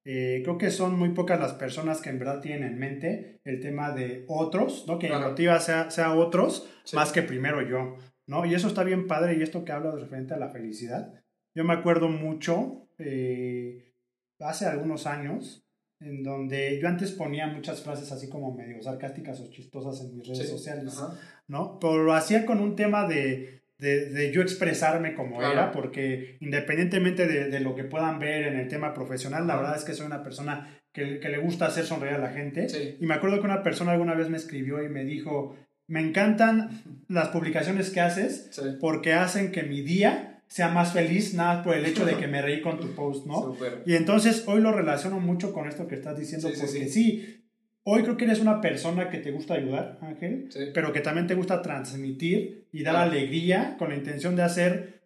Eh, creo que son muy pocas las personas que en verdad tienen en mente el tema de otros, ¿no? Que Claro. motiva sea, sea otros Sí. más que primero yo, ¿no? Y eso está bien padre y esto que hablo de referente a la felicidad. Yo me acuerdo mucho, eh, hace algunos años, en donde yo antes ponía muchas frases así como medio sarcásticas o chistosas en mis redes Sí, sociales. ajá. ¿no? Pero lo hacía con un tema de, de, de yo expresarme como Claro. era, porque independientemente de, de lo que puedan ver en el tema profesional, la verdad es que soy una persona que, que le gusta hacer sonreír a la gente. Sí. Y me acuerdo que una persona alguna vez me escribió y me dijo, me encantan las publicaciones que haces Sí. porque hacen que mi día sea más feliz, nada por el hecho de que *laughs* me reí con tu post, ¿no? Súper. Y entonces hoy lo relaciono mucho con esto que estás diciendo, Sí, sí, porque sí. sí, hoy creo que eres una persona que te gusta ayudar, Ángel, Sí. pero que también te gusta transmitir y dar Claro. alegría con la intención de hacer,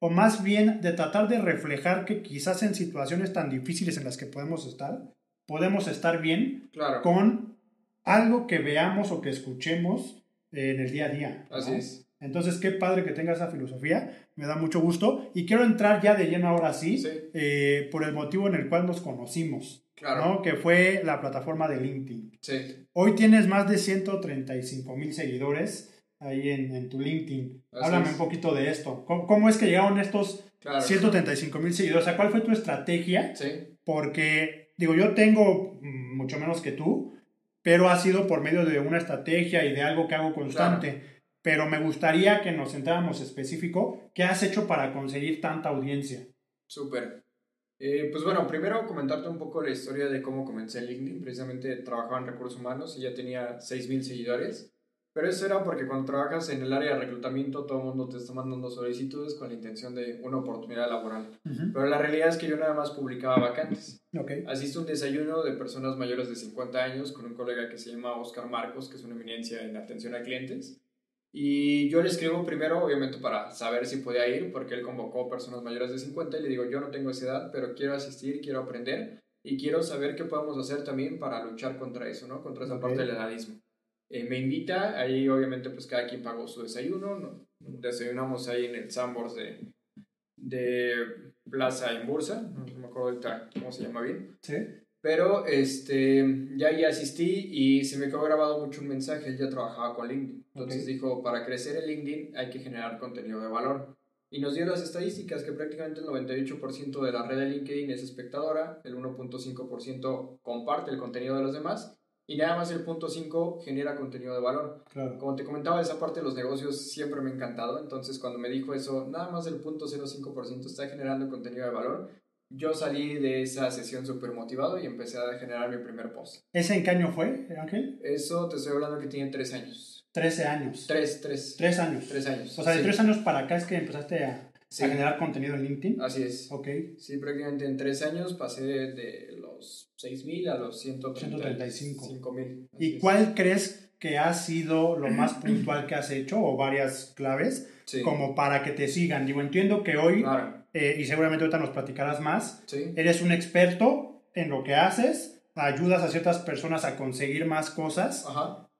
o más bien de tratar de reflejar que quizás en situaciones tan difíciles en las que podemos estar, podemos estar bien Claro. con algo que veamos o que escuchemos en el día a día. ¿no? Así es. Entonces, qué padre que tenga esa filosofía, me da mucho gusto y quiero entrar ya de lleno ahora sí, Sí. eh, por el motivo en el cual nos conocimos, Claro. ¿no? que fue la plataforma de LinkedIn. Sí. Hoy tienes más de 135 mil seguidores ahí en, en tu LinkedIn. Así Háblame es. un poquito de esto. ¿Cómo, cómo es que llegaron estos Claro. 135 mil seguidores? O sea, ¿cuál fue tu estrategia? Sí. Porque, digo, yo tengo mm, mucho menos que tú, pero ha sido por medio de una estrategia y de algo que hago constante. Pero me gustaría que nos centráramos específico. ¿Qué has hecho para conseguir tanta audiencia? Súper. Eh, pues bueno, primero comentarte un poco la historia de cómo comencé en LinkedIn. Precisamente trabajaba en recursos humanos y ya tenía 6.000 seguidores. Pero eso era porque cuando trabajas en el área de reclutamiento, todo el mundo te está mandando solicitudes con la intención de una oportunidad laboral. Pero la realidad es que yo nada más publicaba vacantes. Okay. Asisto a un desayuno de personas mayores de 50 años con un colega que se llama Oscar Marcos, que es una eminencia en atención a clientes. Y yo le escribo primero, obviamente, para saber si podía ir, porque él convocó personas mayores de 50 y le digo, yo no tengo esa edad, pero quiero asistir, quiero aprender y quiero saber qué podemos hacer también para luchar contra eso, ¿no? Contra esa parte del edadismo. Eh, me invita, ahí obviamente pues cada quien pagó su desayuno, ¿no? desayunamos ahí en el Sambors de, de Plaza en Bursa, no me acuerdo ahorita cómo se llama bien. Sí. Pero este, ya ahí asistí y se me quedó grabado mucho un mensaje, él ya trabajaba con LinkedIn. Entonces dijo, para crecer en LinkedIn hay que generar contenido de valor. Y nos dio las estadísticas que prácticamente el 98% de la red de LinkedIn es espectadora, el 1.5% comparte el contenido de los demás y nada más el punto 5 genera contenido de valor. Como te comentaba, esa parte de los negocios siempre me ha encantado, entonces cuando me dijo eso, nada más el punto 0.5% está generando contenido de valor, yo salí de esa sesión súper motivado y empecé a generar mi primer post. ¿Ese en qué año fue, Ángel? Eso te estoy hablando que tiene tres años. 13 años. Tres, tres. Tres años. Tres años. O sea, de tres años para acá es que empezaste a, generar contenido en LinkedIn. Así es. Ok. Sí, prácticamente en tres años pasé de los 6.000 a los 135 mil. ¿Y cuál crees que ha sido lo más puntual que has hecho o varias claves como para que te sigan? Digo, entiendo que hoy, eh, y seguramente ahorita nos platicarás más, eres un experto en lo que haces, ayudas a ciertas personas a conseguir más cosas,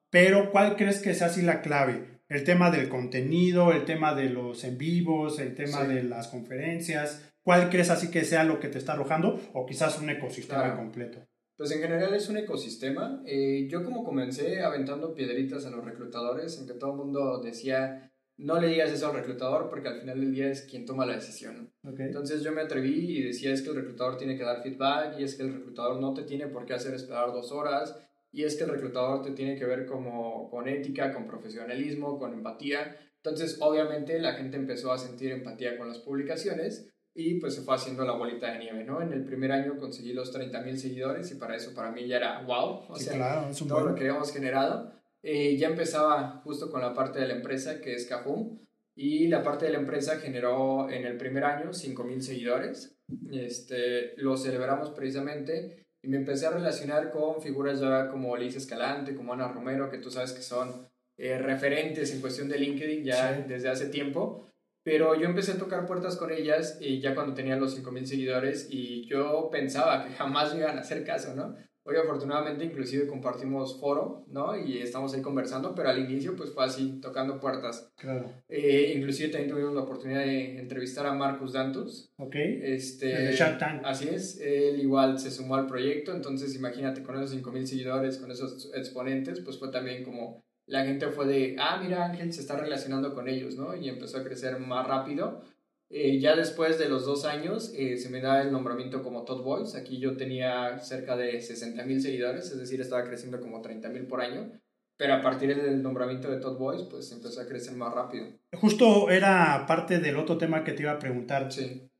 pero ¿cuál crees que sea así la clave? El tema del contenido, el tema de los en vivos, el tema de las conferencias. ¿Cuál crees así que sea lo que te está arrojando? O quizás un ecosistema completo. Pues en general es un ecosistema. Eh, yo como comencé aventando piedritas a los reclutadores, en que todo el mundo decía, no le digas eso al reclutador porque al final del día es quien toma la decisión. Entonces yo me atreví y decía es que el reclutador tiene que dar feedback y es que el reclutador no te tiene por qué hacer esperar dos horas y es que el reclutador te tiene que ver como con ética, con profesionalismo, con empatía. Entonces obviamente la gente empezó a sentir empatía con las publicaciones y pues se fue haciendo la bolita de nieve, ¿no? En el primer año conseguí los 30.000 seguidores y para eso para mí ya era wow, o sea, claro, todo lo que habíamos generado. Eh, ya empezaba justo con la parte de la empresa que es Cajum y la parte de la empresa generó en el primer año 5.000 seguidores. Este, lo celebramos precisamente y me empecé a relacionar con figuras ya como Liz Escalante, como Ana Romero, que tú sabes que son eh, referentes en cuestión de LinkedIn ya desde hace tiempo. Pero yo empecé a tocar puertas con ellas y ya cuando tenía los 5.000 seguidores y yo pensaba que jamás me iban a hacer caso, ¿no? Hoy afortunadamente inclusive compartimos foro, ¿no? Y estamos ahí conversando, pero al inicio pues fue así, tocando puertas. Claro. Eh, inclusive también tuvimos la oportunidad de entrevistar a Marcus Dantus. Ok. Este, Shark Tank. Así es, él igual se sumó al proyecto, entonces imagínate con esos 5.000 seguidores, con esos exponentes, pues fue también como la gente fue de, ah, mira Ángel se está relacionando con ellos, ¿no? Y empezó a crecer más rápido. Eh, ya después de los dos años eh, se me da el nombramiento como Todd Voice. Aquí yo tenía cerca de 60 mil seguidores, es decir, estaba creciendo como 30 mil por año. Pero a partir del nombramiento de Todd Voice, pues empezó a crecer más rápido. Justo era parte del otro tema que te iba a preguntar. Sí.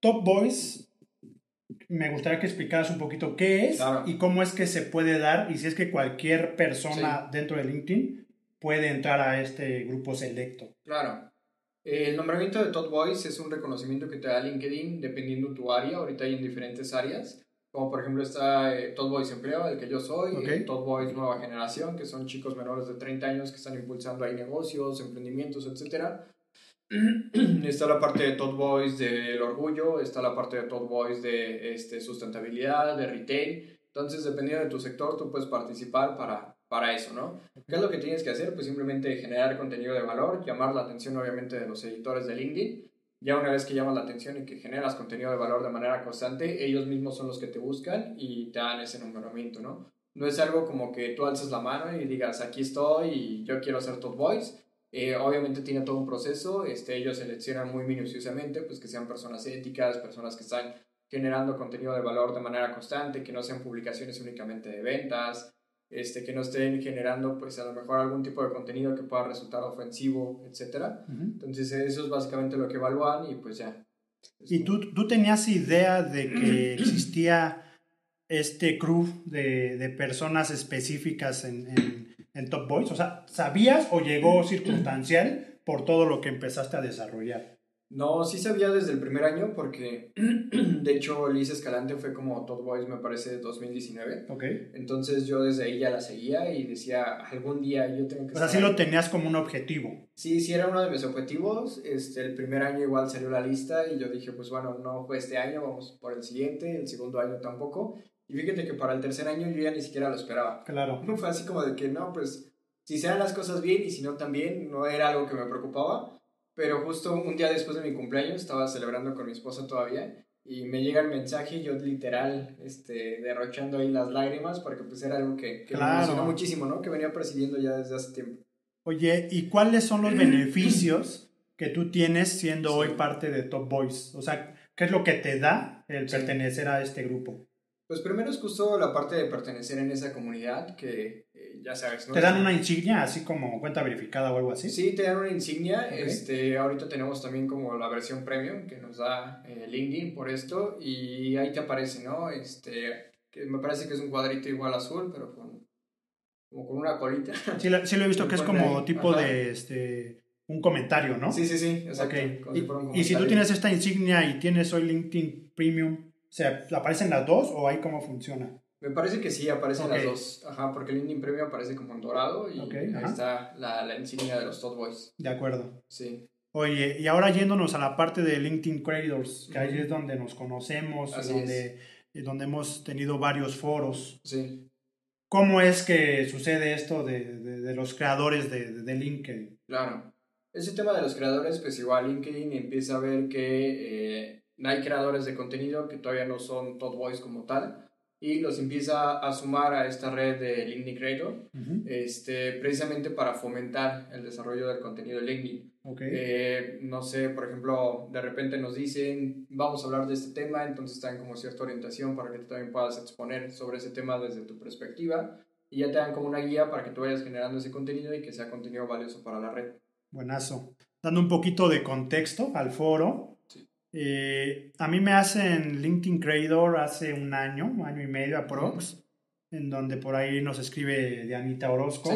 Top Voice, me gustaría que explicaras un poquito qué es y cómo es que se puede dar y si es que cualquier persona dentro de LinkedIn puede entrar a este grupo selecto. Claro. El nombramiento de Todd Voice es un reconocimiento que te da LinkedIn dependiendo tu área. Ahorita hay en diferentes áreas. Como por ejemplo está eh, Todd Voice Empleo, del que yo soy, okay. Todd Voice Nueva Generación, que son chicos menores de 30 años que están impulsando ahí negocios, emprendimientos, etc. *clears throat* está la parte de Todd Voice del orgullo, está la parte de Todd Voice de este, sustentabilidad, de retail. Entonces, dependiendo de tu sector, tú puedes participar para, para eso, ¿no? ¿Qué es lo que tienes que hacer? Pues simplemente generar contenido de valor, llamar la atención obviamente de los editores de LinkedIn. Ya una vez que llamas la atención y que generas contenido de valor de manera constante, ellos mismos son los que te buscan y te dan ese nombramiento, ¿no? No es algo como que tú alces la mano y digas, aquí estoy y yo quiero ser top voice. Eh, obviamente tiene todo un proceso, este, ellos seleccionan muy minuciosamente, pues que sean personas éticas, personas que están generando contenido de valor de manera constante, que no sean publicaciones únicamente de ventas, este, que no estén generando pues a lo mejor algún tipo de contenido que pueda resultar ofensivo, etc. Entonces eso es básicamente lo que evalúan y pues ya. ¿Y tú, tú tenías idea de que *clears throat* existía este crew de, de personas específicas en, en, en Top Boys? O sea, ¿sabías o llegó circunstancial por todo lo que empezaste a desarrollar? No, sí sabía desde el primer año porque, *clears throat* de hecho, Liz Escalante fue como Top Boys, me parece, 2019. Ok. Entonces yo desde ahí ya la seguía y decía, algún día yo tengo que... O sea, sí lo tenías como un objetivo. Sí, sí era uno de mis objetivos. Este, el primer año igual salió la lista y yo dije, pues bueno, no fue este año, vamos por el siguiente, el segundo año tampoco. Y fíjate que para el tercer año yo ya ni siquiera lo esperaba. Claro. *laughs* Fue así como de que no, pues si se dan las cosas bien y si no también, no era algo que me preocupaba. Pero justo un día después de mi cumpleaños estaba celebrando con mi esposa todavía y me llega el mensaje yo literal este, derrochando ahí las lágrimas porque pues era algo que, que me emocionó muchísimo, ¿no? Que venía persiguiendo ya desde hace tiempo. Oye, ¿y cuáles son los *clears throat* beneficios que tú tienes siendo hoy parte de Top Boys? O sea, ¿qué es lo que te da el pertenecer a este grupo? Pues primero es justo la parte de pertenecer en esa comunidad que eh, ya sabes, ¿no? ¿Te dan una insignia así como cuenta verificada o algo así? Sí, te dan una insignia. Este, ahorita tenemos también como la versión premium que nos da eh, LinkedIn por esto y ahí te aparece, ¿no? Este, que me parece que es un cuadrito igual azul, pero con, como con una colita. Sí, sí lo he visto *laughs* que es como tipo de este un comentario, ¿no? Sí, sí, sí, exacto. Y, y si tú tienes esta insignia y tienes hoy LinkedIn Premium, o sea, ¿aparecen las dos o ahí cómo funciona? Me parece que sí, aparecen las dos. Ajá, porque el LinkedIn Premium aparece como en dorado y ahí está la, la, insignia de los Top Boys. De acuerdo. Sí. Oye, y ahora yéndonos a la parte de LinkedIn Creators, que ahí es donde nos conocemos, donde, donde hemos tenido varios foros. Sí. ¿Cómo es que sucede esto de, de, de los creadores de, de, LinkedIn? Claro. Ese tema de los creadores, pues igual LinkedIn empieza a ver que eh, hay creadores de contenido que todavía no son Top Boys como tal y los empieza a sumar a esta red de LinkedIn Creator este, precisamente para fomentar el desarrollo del contenido de LinkedIn. Okay. Eh, no sé, por ejemplo, de repente nos dicen, vamos a hablar de este tema, entonces te dan como cierta orientación para que tú también puedas exponer sobre ese tema desde tu perspectiva y ya te dan como una guía para que tú vayas generando ese contenido y que sea contenido valioso para la red. Buenazo. Dando un poquito de contexto al foro, eh, a mí me hacen LinkedIn Creator hace un año, un año y medio aprox, en donde por ahí nos escribe Dianita Orozco.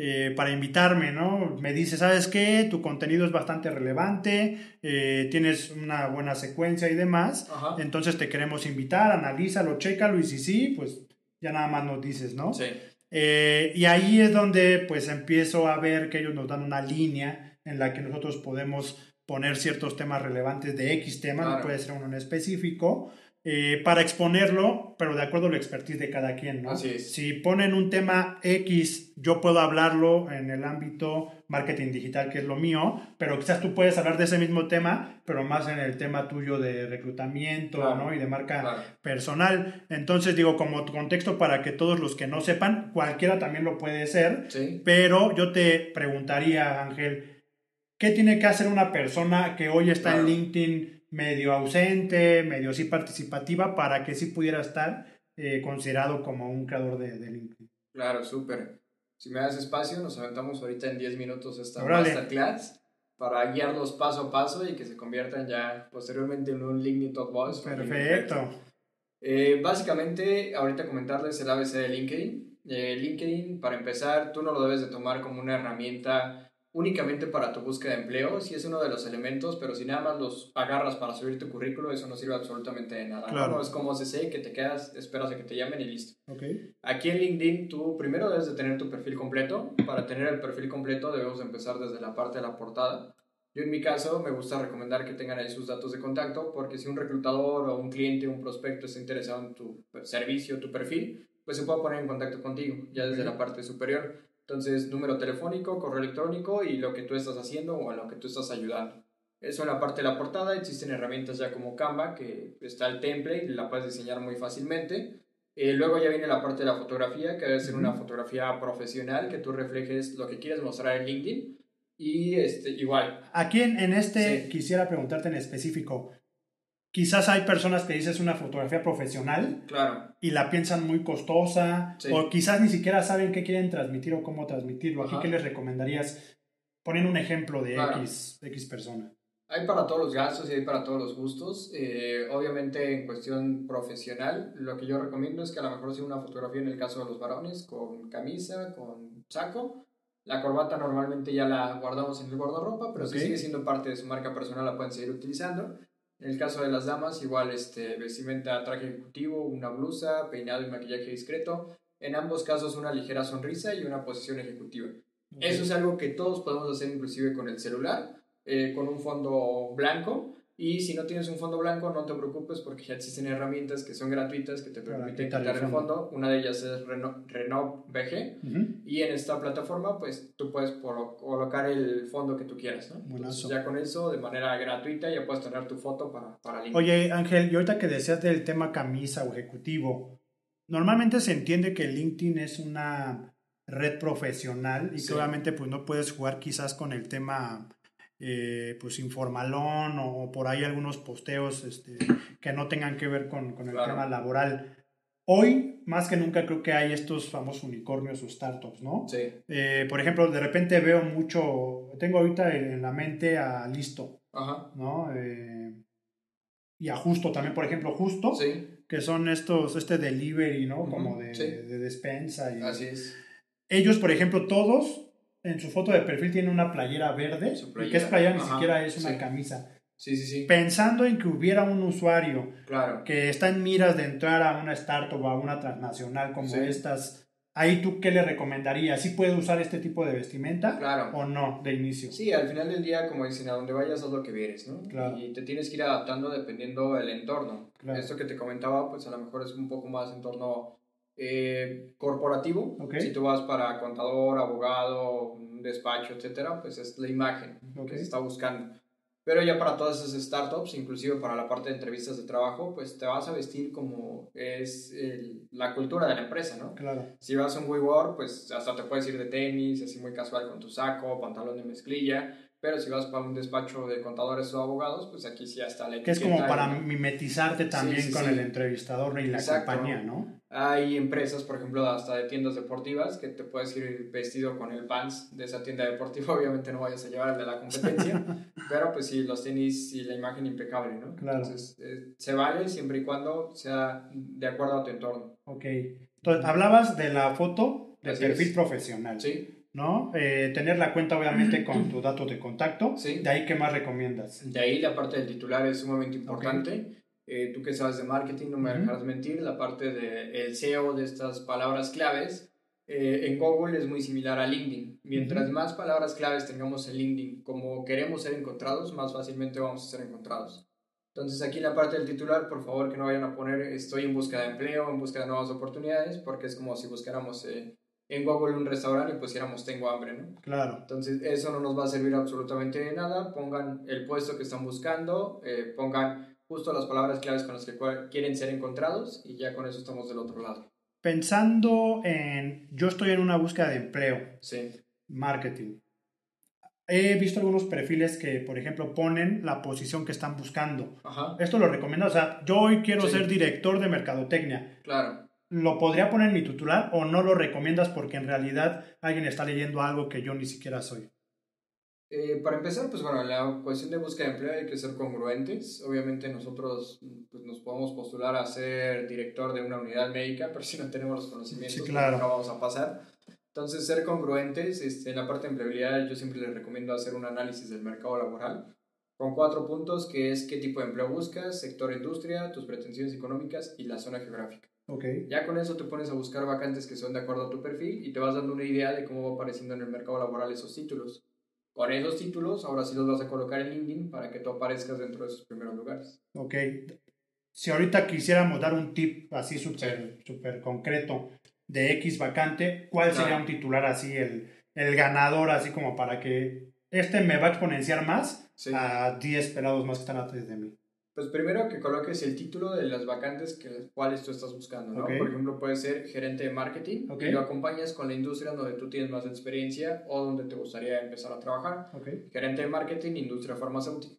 Eh, para invitarme, ¿no? Me dice, ¿sabes qué? Tu contenido es bastante relevante, eh, tienes una buena secuencia y demás, entonces te queremos invitar, analízalo, chécalo y si sí, pues ya nada más nos dices, ¿no? Sí. y ahí es donde pues empiezo a ver que ellos nos dan una línea en la que nosotros podemos poner ciertos temas relevantes de X tema, no puede ser uno en específico, eh, para exponerlo, pero de acuerdo a la expertise de cada quien, ¿no? Así es. Si ponen un tema X, yo puedo hablarlo en el ámbito marketing digital, que es lo mío, pero quizás tú puedes hablar de ese mismo tema, pero más en el tema tuyo de reclutamiento, ¿no? Y de marca personal. Entonces, digo, como contexto para que todos los que no sepan, cualquiera también lo puede ser, sí. pero yo te preguntaría, Ángel, ¿Qué tiene que hacer una persona que hoy está en LinkedIn medio ausente, medio sí participativa, para que sí pudiera estar eh, considerado como un creador de, LinkedIn? Claro, súper. Si me das espacio, nos aventamos ahorita en 10 minutos esta masterclass para guiarlos paso a paso y que se conviertan ya posteriormente en un LinkedIn Top Boss. Perfecto. Eh, básicamente, ahorita comentarles el ABC de LinkedIn. Eh, LinkedIn, para empezar, tú no lo debes de tomar como una herramienta únicamente para tu búsqueda de empleo, sí es uno de los elementos, pero si nada más los agarras para subir tu currículo, eso no sirve absolutamente de nada. Claro. ¿no? Es como CC, que te quedas, esperas a que te llamen y listo. Okay. Aquí en LinkedIn tú primero debes de tener tu perfil completo. Para tener el perfil completo debemos empezar desde la parte de la portada. Yo en mi caso me gusta recomendar que tengan ahí sus datos de contacto porque si un reclutador o un cliente, un prospecto está interesado en tu servicio, tu perfil, pues se puede poner en contacto contigo ya desde la parte superior. Entonces, número telefónico, correo electrónico y lo que tú estás haciendo o a lo que tú estás ayudando. Eso en la parte de la portada. Existen herramientas ya como Canva, que está el template la puedes diseñar muy fácilmente. Eh, luego ya viene la parte de la fotografía, que debe ser una fotografía profesional, que tú reflejes lo que quieres mostrar en LinkedIn. Y este, igual. Aquí en, en este quisiera preguntarte en específico, Quizás hay personas que dices una fotografía profesional claro. y la piensan muy costosa o quizás ni siquiera saben qué quieren transmitir o cómo transmitirlo. Aquí, ¿qué les recomendarías? Ponen un ejemplo de X, X persona. Hay para todos los gastos y hay para todos los gustos. Eh, obviamente en cuestión profesional, lo que yo recomiendo es que a lo mejor sea una fotografía en el caso de los varones con camisa, con saco. La corbata normalmente ya la guardamos en el guardarropa, pero si sigue siendo parte de su marca personal la pueden seguir utilizando. En el caso de las damas, igual este, vestimenta, traje ejecutivo, una blusa, peinado y maquillaje discreto. En ambos casos una ligera sonrisa y una posición ejecutiva. Eso es algo que todos podemos hacer inclusive con el celular, eh, con un fondo blanco. Y si no tienes un fondo blanco, no te preocupes porque ya existen herramientas que son gratuitas que te permiten quitar, el fondo. Una de ellas es Reno, VG. Y en esta plataforma, pues tú puedes colocar el fondo que tú quieras. ¿no? Entonces, ya con eso, de manera gratuita, ya puedes tener tu foto para, para Oye, Ángel, y ahorita que decías del tema camisa o ejecutivo, normalmente se entiende que LinkedIn es una red profesional y que obviamente pues no puedes jugar quizás con el tema eh, pues informalón o, por ahí algunos posteos este, que no tengan que ver con, con el tema laboral. Hoy, más que nunca, creo que hay estos famosos unicornios o startups, ¿no? Sí. Eh, por ejemplo, de repente veo mucho, tengo ahorita en la mente a Listo, Ajá. ¿no? Eh, y a Justo también, por ejemplo, Justo, sí. que son estos, este delivery, ¿no? Como de, de, despensa. Y, Así es. Ellos, por ejemplo, todos en su foto de perfil tienen una playera verde, y que es playera ni siquiera es una camisa. Sí, sí, sí. Pensando en que hubiera un usuario claro. que está en miras de entrar a una startup o a una transnacional como estas, ahí tú qué le recomendarías? ¿Sí puede usar este tipo de vestimenta? Claro. ¿O no, de inicio? Sí, al final del día, como dicen, a donde vayas haz lo que vienes, ¿no? Claro. Y te tienes que ir adaptando dependiendo del entorno. Esto que te comentaba, pues a lo mejor es un poco más entorno eh, corporativo. Si tú vas para contador, abogado, un despacho, etcétera, pues es la imagen que se está buscando. Pero ya para todas esas startups, inclusive para la parte de entrevistas de trabajo, pues te vas a vestir como es la cultura de la empresa, ¿no? Claro. Si vas a un WeWork, pues hasta te puedes ir de tenis, así muy casual con tu saco, pantalón de mezclilla. Pero si vas para un despacho de contadores o abogados, pues aquí sí está la Que es como para mimetizarte también con el entrevistador y la compañía, ¿no? Hay empresas, por ejemplo, hasta de tiendas deportivas, que te puedes ir vestido con el pants de esa tienda deportiva. *laughs* Obviamente no vayas a llevar el de la competencia, *laughs* pero pues sí, los tenis y la imagen impecable, ¿no? Claro. Entonces, eh, se vale siempre y cuando sea de acuerdo a tu entorno. Ok. Entonces, hablabas de la foto de perfil profesional. Sí. ¿No? Eh, tener la cuenta obviamente con tu dato de contacto. Sí. ¿De ahí qué más recomiendas? De ahí la parte del titular es sumamente importante. Eh, tú que sabes de marketing, no me dejarás mentir, la parte del el SEO de estas palabras claves eh, en Google es muy similar a LinkedIn. Mientras más palabras claves tengamos en LinkedIn como queremos ser encontrados, más fácilmente vamos a ser encontrados. Entonces aquí en la parte del titular, por favor que no vayan a poner estoy en busca de empleo, en busca de nuevas oportunidades, porque es como si buscáramos en Google un restaurante y pusiéramos tengo hambre, ¿no? Claro. Entonces eso no nos va a servir absolutamente de nada. Pongan el puesto que están buscando, eh, pongan justo las palabras claves con las que quieren ser encontrados y ya con eso estamos del otro lado. Pensando en, yo estoy en una búsqueda de empleo. Sí. Marketing. He visto algunos perfiles que, por ejemplo, ponen la posición que están buscando. Ajá. Esto lo recomiendo. O sea, yo hoy quiero ser director de mercadotecnia. Claro lo podría poner en mi titular o no lo recomiendas porque en realidad alguien está leyendo algo que yo ni siquiera soy? Eh, para empezar, pues bueno, la cuestión de búsqueda de empleo hay que ser congruentes. Obviamente nosotros pues, nos podemos postular a ser director de una unidad médica, pero si no tenemos los conocimientos, pues, no vamos a pasar. Entonces, ser congruentes, este, en la parte de empleabilidad yo siempre les recomiendo hacer un análisis del mercado laboral con cuatro puntos, que es qué tipo de empleo buscas, sector industria, tus pretensiones económicas y la zona geográfica. Okay. Ya con eso te pones a buscar vacantes que son de acuerdo a tu perfil y te vas dando una idea de cómo va apareciendo en el mercado laboral esos títulos. Con esos títulos, ahora sí los vas a colocar en LinkedIn para que tú aparezcas dentro de esos primeros lugares. Ok. Si ahorita quisiéramos dar un tip así súper super concreto de X vacante, ¿cuál sería un titular así, el, el ganador, así como para que este me va a exponenciar más a 10 pelados más que están atrás de mí? Pues primero que coloques el título de las vacantes que las cuales tú estás buscando, ¿no? Por ejemplo, puede ser gerente de marketing y lo acompañas con la industria donde tú tienes más experiencia o donde te gustaría empezar a trabajar. Gerente de marketing, industria farmacéutica.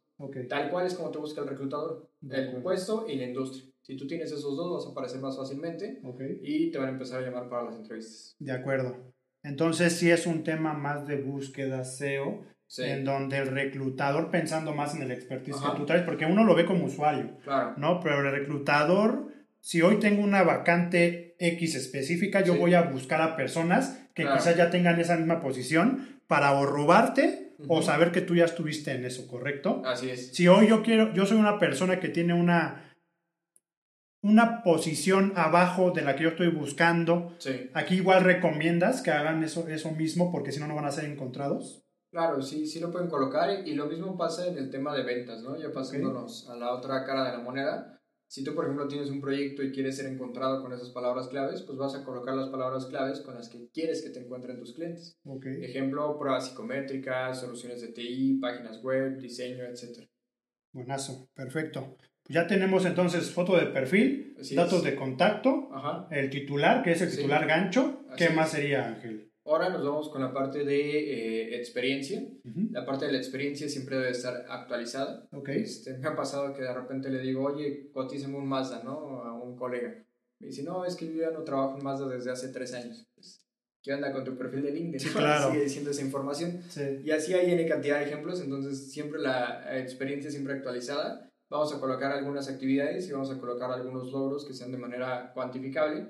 Tal cual es como te busca el reclutador, el puesto y la industria. Si tú tienes esos dos, vas a aparecer más fácilmente y te van a empezar a llamar para las entrevistas. De acuerdo. Entonces, si es un tema más de búsqueda SEO, Sí. en donde el reclutador, pensando más en el expertise Ajá. que tú traes, porque uno lo ve como usuario, Claro. ¿no? Pero el reclutador, si hoy tengo una vacante X específica, yo Sí. voy a buscar a personas que Claro. quizás ya tengan esa misma posición para o robarte o saber que tú ya estuviste en eso, ¿correcto? Así es. Si hoy yo quiero, yo soy una persona que tiene una una posición abajo de la que yo estoy buscando, Sí. aquí igual recomiendas que hagan eso, eso mismo porque si no, no van a ser encontrados. Claro, sí, sí lo pueden colocar y lo mismo pasa en el tema de ventas, ¿no? Ya pasándonos a la otra cara de la moneda. Si tú, por ejemplo, tienes un proyecto y quieres ser encontrado con esas palabras claves, pues vas a colocar las palabras claves con las que quieres que te encuentren tus clientes. Ok. Ejemplo, pruebas psicométricas, soluciones de TI, páginas web, diseño, etc. Buenazo, perfecto. Pues ya tenemos entonces foto de perfil, Así datos es. de contacto, Ajá. el titular, que es el Sí. titular gancho. Así ¿Qué más sería, Ángel? Ahora nos vamos con la parte de eh, experiencia. Ujú, La parte de la experiencia siempre debe estar actualizada. Ok. Este, me ha pasado que de repente le digo, oye, cotízame un Mazda, ¿no? A un colega. Me dice, no, es que yo ya no trabajo en Mazda desde hace tres años. Pues, ¿Qué onda con tu perfil de LinkedIn? Sí, *laughs* claro. Sigue diciendo esa información. Sí. Y así hay N cantidad de ejemplos, entonces siempre la eh, experiencia siempre actualizada. Vamos a colocar algunas actividades y vamos a colocar algunos logros que sean de manera cuantificable.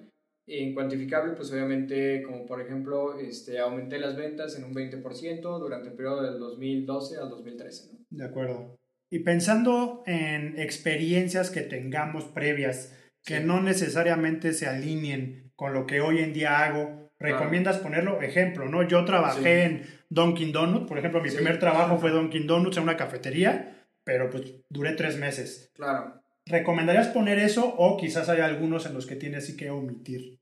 En cuantificable, pues obviamente, como por ejemplo, este, aumenté las ventas en un 20% durante el periodo del 2012 al 2013. ¿no? De acuerdo. Y pensando en experiencias que tengamos previas, que Sí. no necesariamente se alineen con lo que hoy en día hago, ¿recomiendas ponerlo? Ejemplo, ¿no? Yo trabajé Sí. en Dunkin' Donuts, por ejemplo, mi Sí. primer trabajo fue Dunkin' Donuts en una cafetería, pero pues duré tres meses. Claro. ¿Recomendarías poner eso o quizás hay algunos en los que tienes sí que omitir?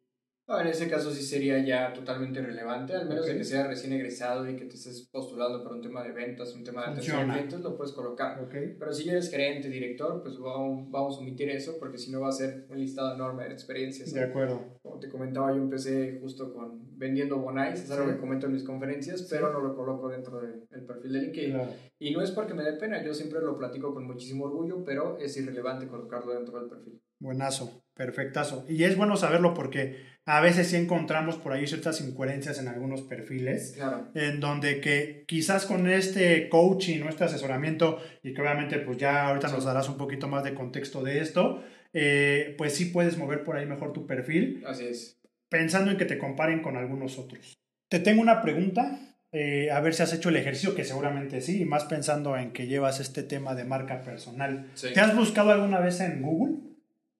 Ah, en ese caso sí sería ya totalmente irrelevante, al menos Ok. de que sea recién egresado y que te estés postulando por un tema de ventas, un tema de atención Funciona. a clientes, lo puedes colocar. ¿Ok? Pero si ya eres gerente, director, pues vamos, vamos a omitir eso porque si no va a ser un listado enorme de experiencias. De acuerdo. Como te comentaba, yo empecé justo con vendiendo bonais, es algo Sí. que comento en mis conferencias, pero no lo coloco dentro del el perfil de LinkedIn. Claro. Y no es porque me dé pena, yo siempre lo platico con muchísimo orgullo, pero es irrelevante colocarlo dentro del perfil. Buenazo, perfectazo. Y es bueno saberlo porque a veces sí encontramos por ahí ciertas incoherencias en algunos perfiles, Claro, en donde que quizás con este coaching o este asesoramiento, y que obviamente pues ya ahorita nos darás un poquito más de contexto de esto, eh, pues sí puedes mover por ahí mejor tu perfil, así es. pensando en que te comparen con algunos otros. Te tengo una pregunta, eh, a ver si has hecho el ejercicio, que seguramente sí, y más pensando en que llevas este tema de marca personal. Sí. ¿Te has buscado alguna vez en Google?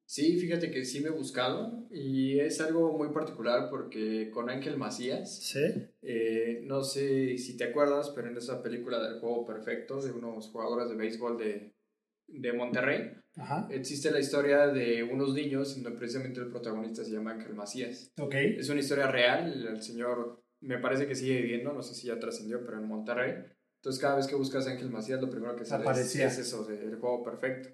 Sí, fíjate que sí me he buscado y es algo muy particular porque con Ángel Macías, Sí. eh, no sé si te acuerdas, pero en esa película del juego perfecto de unos jugadores de béisbol de, de Monterrey, Ajá. existe la historia de unos niños en donde precisamente el protagonista se llama Ángel Macías. Ok. Es una historia real, el señor me parece que sigue viviendo, no sé si ya trascendió, pero en Monterrey. Entonces cada vez que buscas a Ángel Macías, lo primero que sale es, Aparecía. es eso, de- el juego perfecto.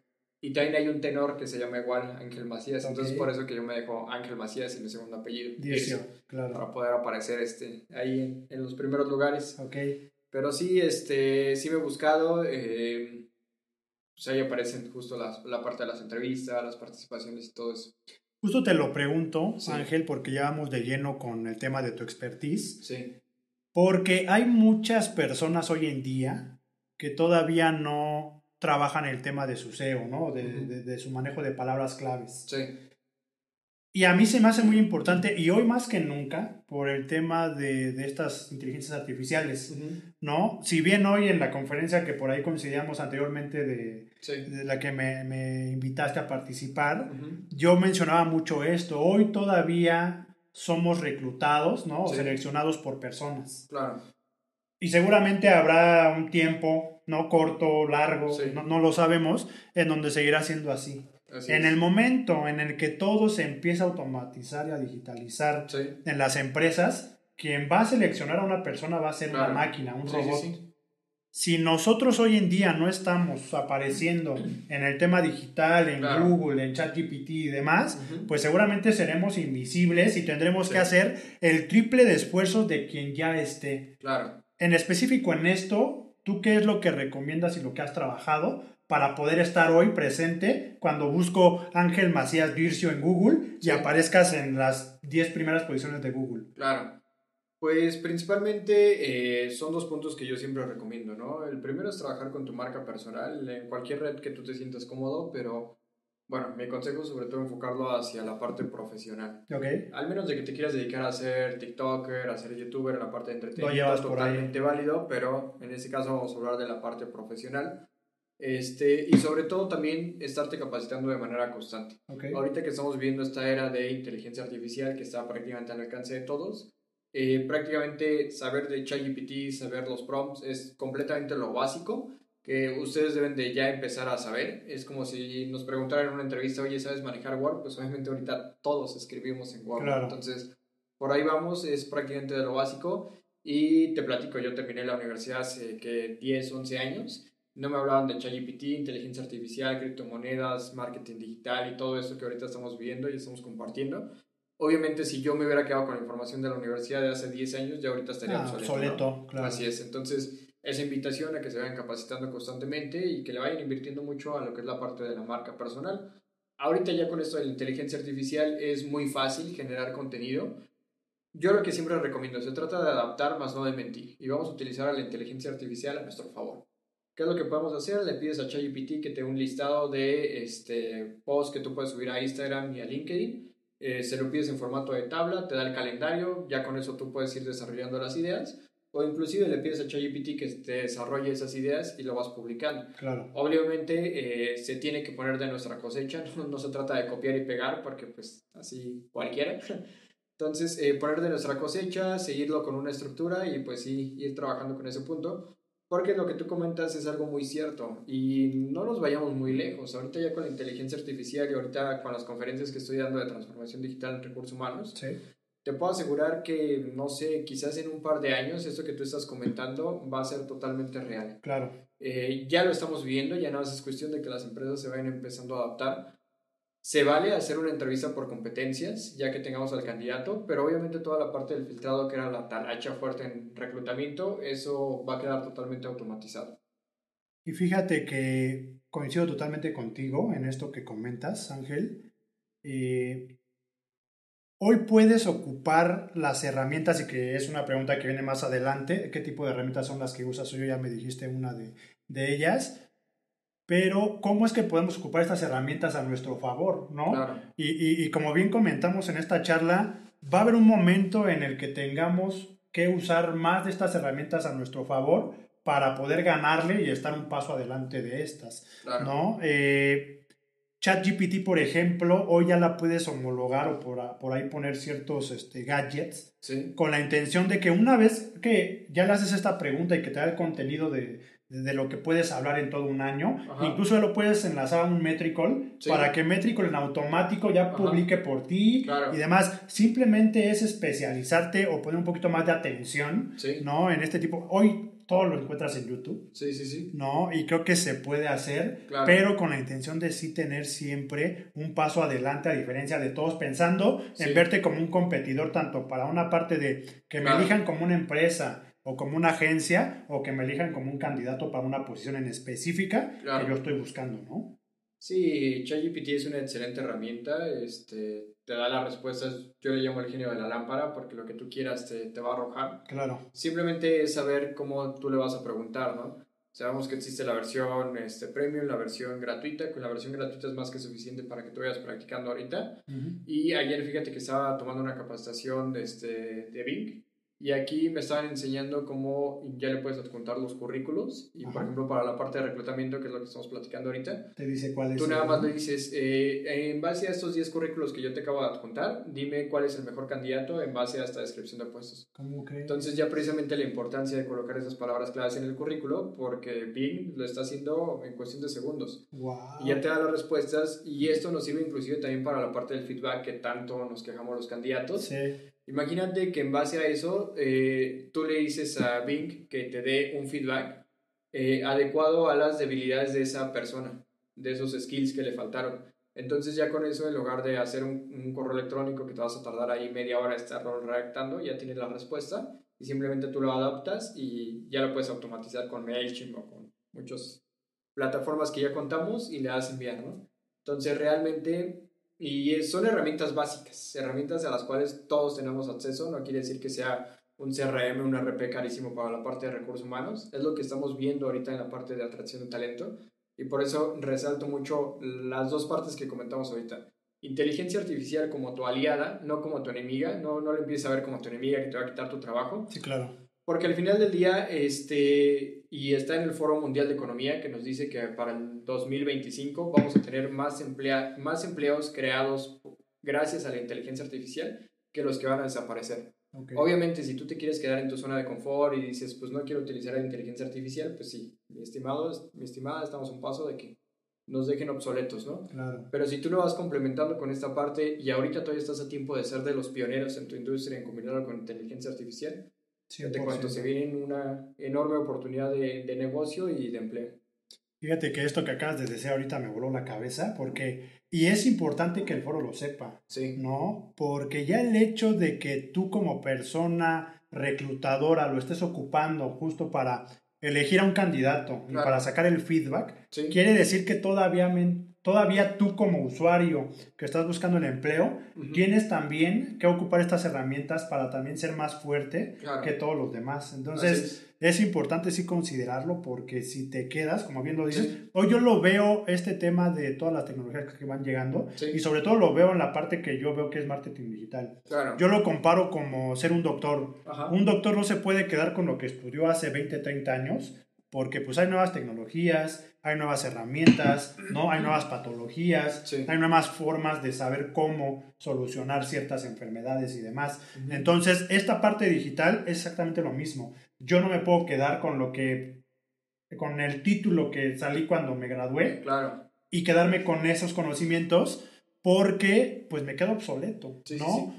Y también hay un tenor que se llama igual Ángel Macías, entonces por eso que yo me dejo Ángel Macías y mi segundo apellido. Dircio, claro. Para poder aparecer este, ahí en, en los primeros lugares. Ok. Pero sí, este, sí me he buscado, eh, pues ahí aparecen justo las, la parte de las entrevistas, las participaciones y todo eso. Justo te lo pregunto, Sí. Ángel, porque ya vamos de lleno con el tema de tu expertise. Sí, Porque hay muchas personas hoy en día que todavía no trabajan el tema de su SEO, ¿no? De, Ujú. de- de su manejo de palabras claves. sí, Y a mí se me hace muy importante, y hoy más que nunca, por el tema de, de estas inteligencias artificiales, ¿no? Si bien hoy en la conferencia que por ahí coincidíamos anteriormente de, sí. de la que me, me invitaste a participar, Ujú. yo mencionaba mucho esto. Hoy todavía somos reclutados, ¿no? O Sí. seleccionados por personas. Claro, Y seguramente habrá un tiempo, no corto, largo, Sí. no, no lo sabemos, en donde seguirá siendo así. así En es. el momento en el que todo se empieza a automatizar y a digitalizar Sí. en las empresas, quien va a seleccionar a una persona va a ser Claro. una máquina, un Sí, robot. Si nosotros hoy en día no estamos apareciendo en el tema digital, en Claro. Google, en ChatGPT y demás, Ujú. pues seguramente seremos invisibles y tendremos que hacer el triple de esfuerzos de quien ya esté. Claro. En específico en esto, ¿tú qué es lo que recomiendas y lo que has trabajado para poder estar hoy presente cuando busco Ángel Macías Vircio en Google y aparezcas en las 10 primeras posiciones de Google? Claro. Pues principalmente eh, son dos puntos que yo siempre recomiendo, ¿no? El primero es trabajar con tu marca personal en cualquier red que tú te sientas cómodo, pero bueno, mi consejo es sobre todo enfocarlo hacia la parte profesional. Ok. Al menos de que te quieras dedicar a ser TikToker, a ser YouTuber, en la parte de entretenimiento llevas es por ahí. totalmente válido, pero en este caso vamos a hablar de la parte profesional. Este, y sobre todo también estarte capacitando de manera constante. Ok. Ahorita que estamos viendo esta era de inteligencia artificial que está prácticamente al alcance de todos, eh, prácticamente saber de ChatGPT, saber los prompts es completamente lo básico que ustedes deben de ya empezar a saber. Es como si nos preguntaran en una entrevista, oye, ¿sabes manejar Word? Pues obviamente ahorita todos escribimos en Word. Claro. Entonces, por ahí vamos, es prácticamente de lo básico. Y te platico, yo terminé la universidad hace que 10, 11 años. No me hablaban de ChatGPT, inteligencia artificial, criptomonedas, marketing digital y todo eso que ahorita estamos viendo y estamos compartiendo. Obviamente, si yo me hubiera quedado con la información de la universidad de hace 10 años, ya ahorita estaría Ah, obsoleto. ¿no? obsoleto, claro. Así es. Entonces, esa invitación a que se vayan capacitando constantemente y que le vayan invirtiendo mucho a lo que es la parte de la marca personal. Ahorita ya con esto de la inteligencia artificial es muy fácil generar contenido. Yo lo que siempre recomiendo, se trata de adaptar más no de mentir. Y vamos a utilizar a la inteligencia artificial a nuestro favor. ¿Qué es lo que podemos hacer? Le pides a ChatGPT que te dé un listado de este, posts que tú puedes subir a Instagram y a LinkedIn. Eh, se lo pides en formato de tabla, te da el calendario, ya con eso tú puedes ir desarrollando las ideas. O inclusive le pides a ChatGPT que te desarrolle esas ideas y lo vas publicando. Claro. Obviamente eh, se tiene que poner de nuestra cosecha, *laughs* no, no se trata de copiar y pegar porque pues así cualquiera. *laughs* Entonces, eh, poner de nuestra cosecha, seguirlo con una estructura y pues sí, ir trabajando con ese punto. Porque lo que tú comentas es algo muy cierto y no nos vayamos muy lejos. Ahorita ya con la inteligencia artificial y ahorita con las conferencias que estoy dando de transformación digital en recursos humanos, Sí. Te puedo asegurar que, no sé, quizás en un par de años esto que tú estás comentando va a ser totalmente real. Claro. Eh, ya lo estamos viendo, ya no es cuestión de que las empresas se vayan empezando a adaptar. Se vale hacer una entrevista por competencias, ya que tengamos al candidato, pero obviamente toda la parte del filtrado, que era la talacha fuerte en reclutamiento, eso va a quedar totalmente automatizado. Y fíjate que coincido totalmente contigo en esto que comentas, Ángel. Eh, hoy puedes ocupar las herramientas y que es una pregunta que viene más adelante. ¿Qué tipo de herramientas son las que usas? Yo ya me dijiste una de, de ellas. Pero, ¿cómo es que podemos ocupar estas herramientas a nuestro favor? ¿no? Claro. Y, y- y como bien comentamos en esta charla, va a haber un momento en el que tengamos que usar más de estas herramientas a nuestro favor para poder ganarle y estar un paso adelante de estas, Claro. ¿no? Eh, ChatGPT, por ejemplo, hoy ya la puedes homologar o por, ahí poner ciertos este, gadgets Sí, con la intención de que una vez que ya le haces esta pregunta y que te da el contenido de, de, de lo que puedes hablar en todo un año, Ajá. incluso lo puedes enlazar a un Metrical Sí. para que Metrical en automático ya Ajá. publique por ti Claro. y demás. Simplemente es especializarte o poner un poquito más de atención, sí, ¿no? En este tipo. Hoy todo lo encuentras en YouTube. sí, sí, sí. ¿no? Y creo que se puede hacer, Claro. pero con la intención de sí tener siempre un paso adelante a diferencia de todos, pensando Sí. en verte como un competidor, tanto para una parte de que me Claro. elijan como una empresa o como una agencia, o que me elijan como un candidato para una posición en específica Claro. que yo estoy buscando, ¿no? Sí, ChatGPT es una excelente herramienta, este, te da las respuestas, yo le llamo el genio de la lámpara, porque lo que tú quieras te, te va a arrojar. Claro, Simplemente es saber cómo tú le vas a preguntar, ¿no? Sabemos que existe la versión este, premium, la versión gratuita, que la versión gratuita es más que suficiente para que tú vayas practicando ahorita. Y ayer fíjate que estaba tomando una capacitación de, este, de Bing y aquí me estaban enseñando cómo ya le puedes adjuntar los currículos y por Ajá. ejemplo para la parte de reclutamiento, que es lo que estamos platicando ahorita, te dice cuál es. Tú el- nada más le dices, eh, en base a estos 10 currículos que yo te acabo de adjuntar, dime cuál es el mejor candidato en base a esta descripción de puestos. ¿Cómo que? Entonces ya precisamente la importancia de colocar esas palabras claves en el currículo, porque Bing lo está haciendo en cuestión de segundos. Wow. Y ya te da las respuestas y esto nos sirve inclusive también para la parte del feedback que tanto nos quejamos los candidatos. Sí, Imagínate que en base a eso eh, tú le dices a Bing que te dé un feedback eh, adecuado a las debilidades de esa persona, de esos skills que le faltaron. Entonces ya con eso, en lugar de hacer un, correo electrónico que te vas a tardar ahí media hora estarlo redactando, ya tienes la respuesta y simplemente tú lo adaptas y ya lo puedes automatizar con MailChimp o con muchas plataformas que ya contamos y le das enviar, ¿no? Entonces realmente, y es- son herramientas básicas, herramientas a las cuales todos tenemos acceso, no quiere decir que sea un CRM, un RP carísimo para la parte de recursos humanos. Es lo que estamos viendo ahorita en la parte de atracción de talento. Y por eso resalto mucho las dos partes que comentamos ahorita. Inteligencia artificial como tu aliada, no como tu enemiga. No, no lo empieces a ver como tu enemiga que te va a quitar tu trabajo. Sí, claro. Porque al final del día, este, y está en el Foro Mundial de Economía que nos dice que para el 2025 vamos a tener más, emplea, más empleos creados gracias a la inteligencia artificial que los que van a desaparecer. Obviamente, si tú te quieres quedar en tu zona de confort y dices, pues no quiero utilizar la inteligencia artificial, pues sí, mi estimado, mi estimada, estamos a un paso de que nos dejen obsoletos, ¿no? Claro. Pero si tú lo vas complementando con esta parte y ahorita todavía estás a tiempo de ser de los pioneros en tu industria en combinarlo con inteligencia artificial, te cuento, se viene una enorme oportunidad de, de negocio y de empleo. Fíjate que esto que acabas de decir ahorita me voló la cabeza porque y es importante que el foro lo sepa, sí. ¿no? Porque ya el hecho de que tú como persona reclutadora lo estés ocupando justo para elegir a un candidato y para sacar el feedback, quiere decir que todavía, todavía tú como usuario que estás buscando el empleo, tienes también que ocupar estas herramientas para también ser más fuerte que todos los demás. Entonces, es. importante sí considerarlo porque si te quedas, como bien lo dices, hoy yo lo veo este tema de todas las tecnologías que van llegando y sobre todo lo veo en la parte que yo veo que es marketing digital. Yo lo comparo como ser un doctor. Un doctor no se puede quedar con lo que estudió hace 20, 30 años porque pues hay nuevas tecnologías, hay nuevas herramientas, ¿no? Hay nuevas patologías, hay nuevas formas de saber cómo solucionar ciertas enfermedades y demás. Entonces, esta parte digital es exactamente lo mismo yo no me puedo quedar con lo que, con el título que salí cuando me gradué. Claro. Y quedarme con esos conocimientos porque pues me quedo obsoleto, ¿no?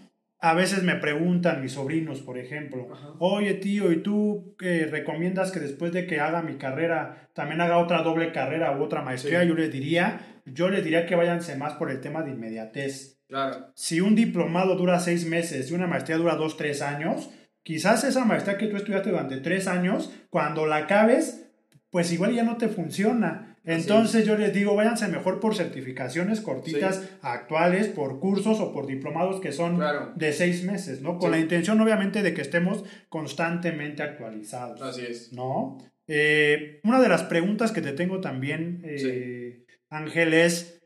A veces me preguntan mis sobrinos, por ejemplo, oye tío, ¿y tú recomiendas que después de que haga mi carrera también haga otra doble carrera u otra maestría? Yo les diría, yo les diría que váyanse más por el tema de inmediatez. Claro. Si un diplomado dura seis meses y una maestría dura dos, tres años, Quizás esa maestría que tú estudiaste durante tres años, cuando la acabes, pues igual ya no te funciona. Entonces yo les digo, váyanse mejor por certificaciones cortitas actuales, por cursos o por diplomados que son de seis meses, ¿no? Con la intención obviamente de que estemos constantemente actualizados. Así es. ¿No? Eh, una de las preguntas que te tengo también, eh, Ángel, es,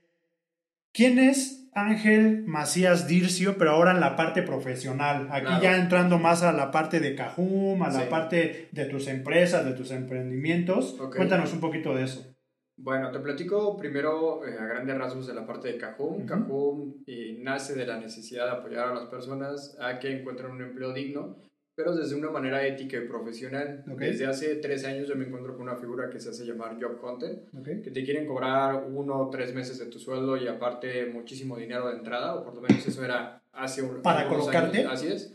¿quién es Ángel Macías Dircio, pero ahora en la parte profesional. Aquí ya entrando más a la parte de Cajum, a la parte de tus empresas, de tus emprendimientos. Cuéntanos un poquito de eso. Bueno, te platico primero eh, a grandes rasgos de la parte de Cajum. Cajum eh, nace de la necesidad de apoyar a las personas a que encuentren un empleo digno pero desde una manera ética y profesional. Desde hace tres años yo me encuentro con una figura que se hace llamar Job Content, que te quieren cobrar uno o tres meses de tu sueldo y aparte muchísimo dinero de entrada, o por lo menos eso era hace un ¿Para colocarte? Así es.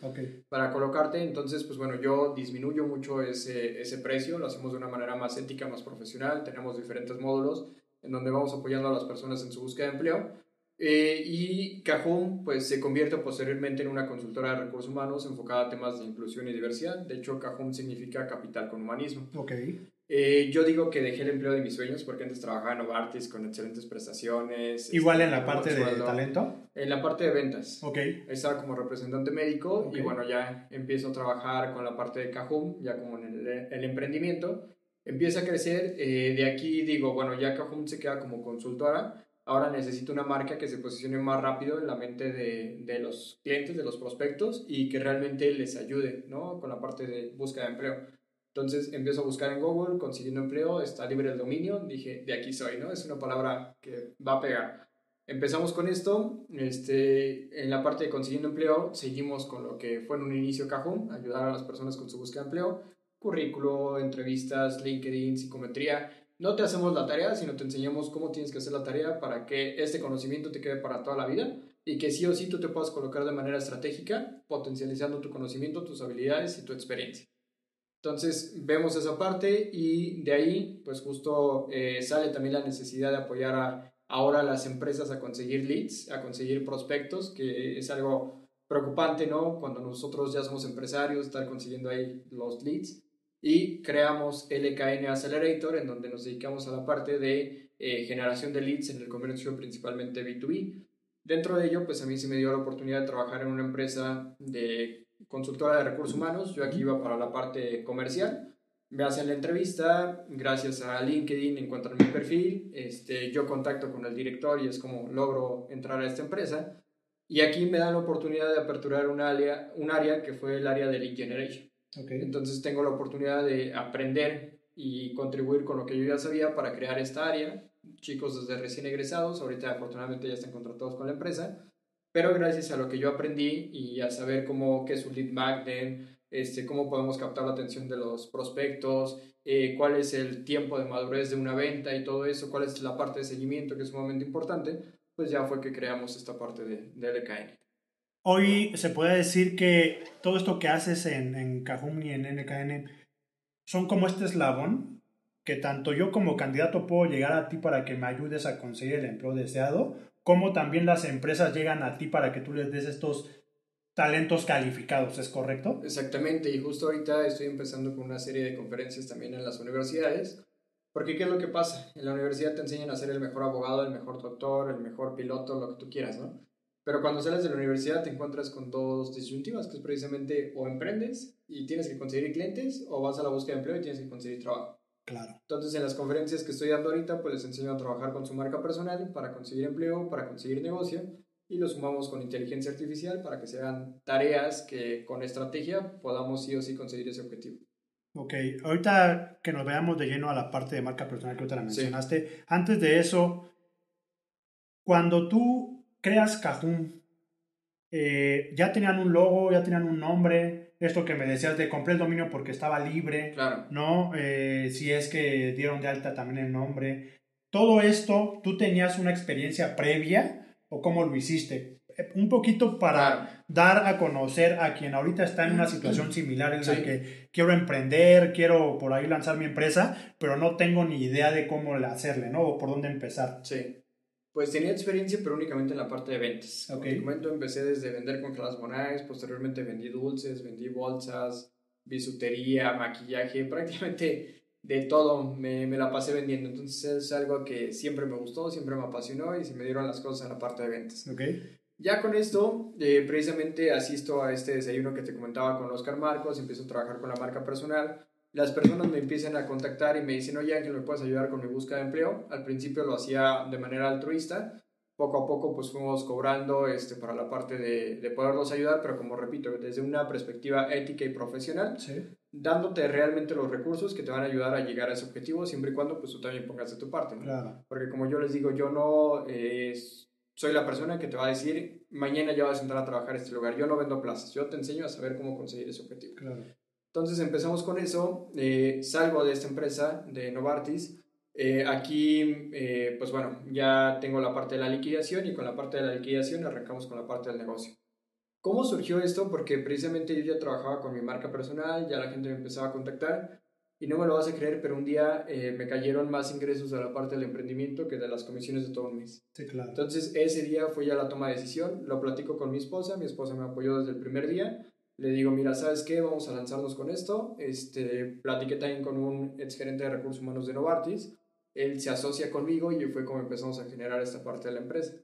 Para colocarte, entonces, pues bueno, yo disminuyo mucho ese, ese precio, lo hacemos de una manera más ética, más profesional, tenemos diferentes módulos en donde vamos apoyando a las personas en su búsqueda de empleo eh, y Cajun pues, se convierte posteriormente en una consultora de recursos humanos enfocada a temas de inclusión y diversidad. De hecho, Cajun significa capital con humanismo. Okay. Eh, yo digo que dejé el empleo de mis sueños porque antes trabajaba en Novartis con excelentes prestaciones. ¿Igual en la este, parte de talento? En la parte de ventas. Ok. Estaba como representante médico y bueno, ya empiezo a trabajar con la parte de Cajun, ya como en el, el emprendimiento. Empieza a crecer. Eh, de aquí digo, bueno, ya Cajun se queda como consultora ahora necesito una marca que se posicione más rápido en la mente de, de, los clientes, de los prospectos y que realmente les ayude, ¿no? Con la parte de búsqueda de empleo. Entonces empiezo a buscar en Google, consiguiendo empleo, está libre el dominio, dije, de aquí soy, ¿no? Es una palabra que va a pegar. Empezamos con esto, este, en la parte de consiguiendo empleo, seguimos con lo que fue en un inicio Cajun, ayudar a las personas con su búsqueda de empleo, currículo, entrevistas, LinkedIn, psicometría, no te hacemos la tarea, sino te enseñamos cómo tienes que hacer la tarea para que este conocimiento te quede para toda la vida y que sí o sí tú te puedas colocar de manera estratégica, potencializando tu conocimiento, tus habilidades y tu experiencia. Entonces vemos esa parte y de ahí pues justo eh, sale también la necesidad de apoyar a ahora las empresas a conseguir leads, a conseguir prospectos, que es algo preocupante, ¿no? Cuando nosotros ya somos empresarios, estar consiguiendo ahí los leads y creamos LKN Accelerator, en donde nos dedicamos a la parte de eh, generación de leads en el comercio principalmente B2B. Dentro de ello, pues a mí se me dio la oportunidad de trabajar en una empresa de consultora de recursos humanos, yo aquí iba para la parte comercial. Me hacen la entrevista, gracias a LinkedIn encuentran mi perfil, este, yo contacto con el director y es como logro entrar a esta empresa. Y aquí me dan la oportunidad de aperturar un área, un área que fue el área de lead generation. Entonces tengo la oportunidad de aprender y contribuir con lo que yo ya sabía para crear esta área. Chicos desde recién egresados, ahorita afortunadamente ya están contratados con la empresa, pero gracias a lo que yo aprendí y a saber cómo, qué es un lead magnet, este, cómo podemos captar la atención de los prospectos, eh, cuál es el tiempo de madurez de una venta y todo eso, cuál es la parte de seguimiento que es sumamente importante, pues ya fue que creamos esta parte de, de LKN. Hoy se puede decir que todo esto que haces en, en Cajum y en NKN son como este eslabón que tanto yo como candidato puedo llegar a ti para que me ayudes a conseguir el empleo deseado, como también las empresas llegan a ti para que tú les des estos talentos calificados, ¿es correcto? Exactamente, y justo ahorita estoy empezando con una serie de conferencias también en las universidades, porque ¿qué es lo que pasa? En la universidad te enseñan a ser el mejor abogado, el mejor doctor, el mejor piloto, lo que tú quieras, ¿no? Pero cuando sales de la universidad te encuentras con dos disyuntivas, que es precisamente o emprendes y tienes que conseguir clientes, o vas a la búsqueda de empleo y tienes que conseguir trabajo. Claro. Entonces, en las conferencias que estoy dando ahorita, pues les enseño a trabajar con su marca personal para conseguir empleo, para conseguir negocio, y lo sumamos con inteligencia artificial para que sean tareas que con estrategia podamos sí o sí conseguir ese objetivo. Ok, ahorita que nos veamos de lleno a la parte de marca personal que ahorita la mencionaste, antes de eso, cuando tú creas Cajun, eh, ya tenían un logo, ya tenían un nombre, esto que me decías de compré el dominio porque estaba libre, claro. ¿no? Eh, si es que dieron de alta también el nombre. Todo esto, ¿tú tenías una experiencia previa o cómo lo hiciste? Eh, un poquito para dar a conocer a quien ahorita está en una situación similar en la que quiero emprender, quiero por ahí lanzar mi empresa, pero no tengo ni idea de cómo hacerle, ¿no? O por dónde empezar. Sí. Pues tenía experiencia, pero únicamente en la parte de ventas. Ok. Como momento empecé desde vender con Class Bonais, posteriormente vendí dulces, vendí bolsas, bisutería, maquillaje, *laughs* prácticamente de todo me, me, la pasé vendiendo. Entonces es algo que siempre me gustó, siempre me apasionó y se me dieron las cosas en la parte de ventas. Okay. Ya con esto, eh, precisamente asisto a este desayuno que te comentaba con Oscar Marcos, empiezo a trabajar con la marca personal las personas me empiezan a contactar y me dicen, oye Ángel, ¿me puedes ayudar con mi búsqueda de empleo? Al principio lo hacía de manera altruista, poco a poco pues fuimos cobrando este, para la parte de, de poderlos ayudar, pero como repito, desde una perspectiva ética y profesional, dándote realmente los recursos que te van a ayudar a llegar a ese objetivo, siempre y cuando pues tú también pongas de tu parte. Claro. Porque como yo les digo, yo no eh, soy la persona que te va a decir, mañana ya vas a entrar a trabajar en este lugar, yo no vendo plazas, yo te enseño a saber cómo conseguir ese objetivo. Claro. Entonces empezamos con eso, eh, salgo de esta empresa, de Novartis. Eh, aquí, eh, pues bueno, ya tengo la parte de la liquidación y con la parte de la liquidación arrancamos con la parte del negocio. ¿Cómo surgió esto? Porque precisamente yo ya trabajaba con mi marca personal, ya la gente me empezaba a contactar y no me lo vas a creer, pero un día me cayeron más ingresos de la parte del emprendimiento que de las comisiones de todo un mes. Sí, claro. Entonces ese día fue ya la toma de decisión, lo platico con mi esposa, mi esposa me apoyó desde el primer día le digo, mira, ¿sabes qué? Vamos a lanzarnos con esto. Este, platiqué también con un ex gerente de recursos humanos de Novartis. Él se asocia conmigo y fue como empezamos a generar esta parte de la empresa.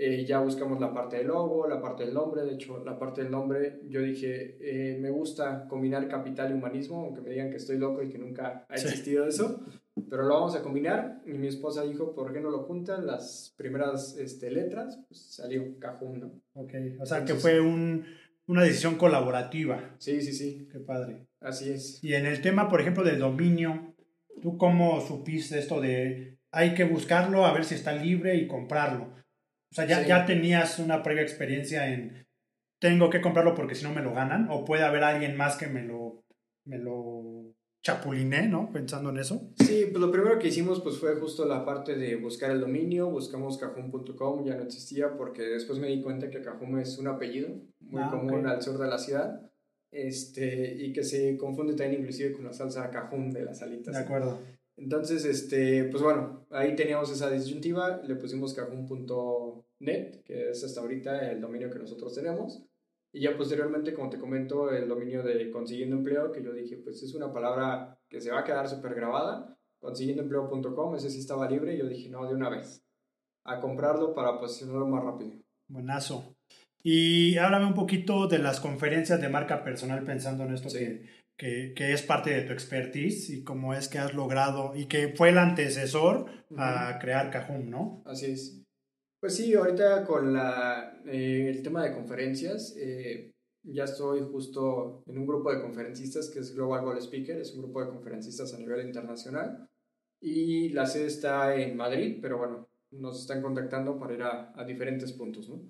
Eh, ya buscamos la parte del logo, la parte del nombre. De hecho, la parte del nombre, yo dije, eh, me gusta combinar capital y humanismo, aunque me digan que estoy loco y que nunca ha existido eso. Pero lo vamos a combinar. Y mi esposa dijo, ¿por qué no lo juntan? Las primeras este, letras, pues salió Cajun, ¿no? Ok, o sea que fue un, una decisión colaborativa. Sí, sí, sí. Qué padre. Así es. Y en el tema, por ejemplo, del dominio, ¿tú cómo supiste esto de hay que buscarlo, a ver si está libre y comprarlo? O sea, ya, ya tenías una previa experiencia en tengo que comprarlo porque si no me lo ganan, o puede haber alguien más que me lo, me lo chapuliné, ¿no? Pensando en eso. Sí, pues lo primero que hicimos pues fue justo la parte de buscar el dominio, buscamos cajun.com, ya no existía porque después me di cuenta que cajun es un apellido muy ah, común al sur de la ciudad. Este, y que se confunde también inclusive con la salsa cajun de las alitas. De acuerdo. Entonces, este, pues bueno, ahí teníamos esa disyuntiva, le pusimos cajun.net, que es hasta ahorita el dominio que nosotros tenemos. Y ya posteriormente, como te comento, el dominio de consiguiendo empleo, que yo dije, pues es una palabra que se va a quedar súper grabada. Consiguiendoempleo.com, ese sí estaba libre. Y yo dije, no, de una vez. A comprarlo para posicionarlo más rápido. Buenazo. Y háblame un poquito de las conferencias de marca personal pensando en esto Sí. que, que, es parte de tu expertise y cómo es que has logrado y que fue el antecesor a crear Cajum, ¿no? Así es. Pues sí, ahorita con la, eh, el tema de conferencias, eh, ya estoy justo en un grupo de conferencistas que es Global Goal Speaker, es un grupo de conferencistas a nivel internacional y la sede está en Madrid, pero bueno, nos están contactando para ir a, a diferentes puntos, ¿no?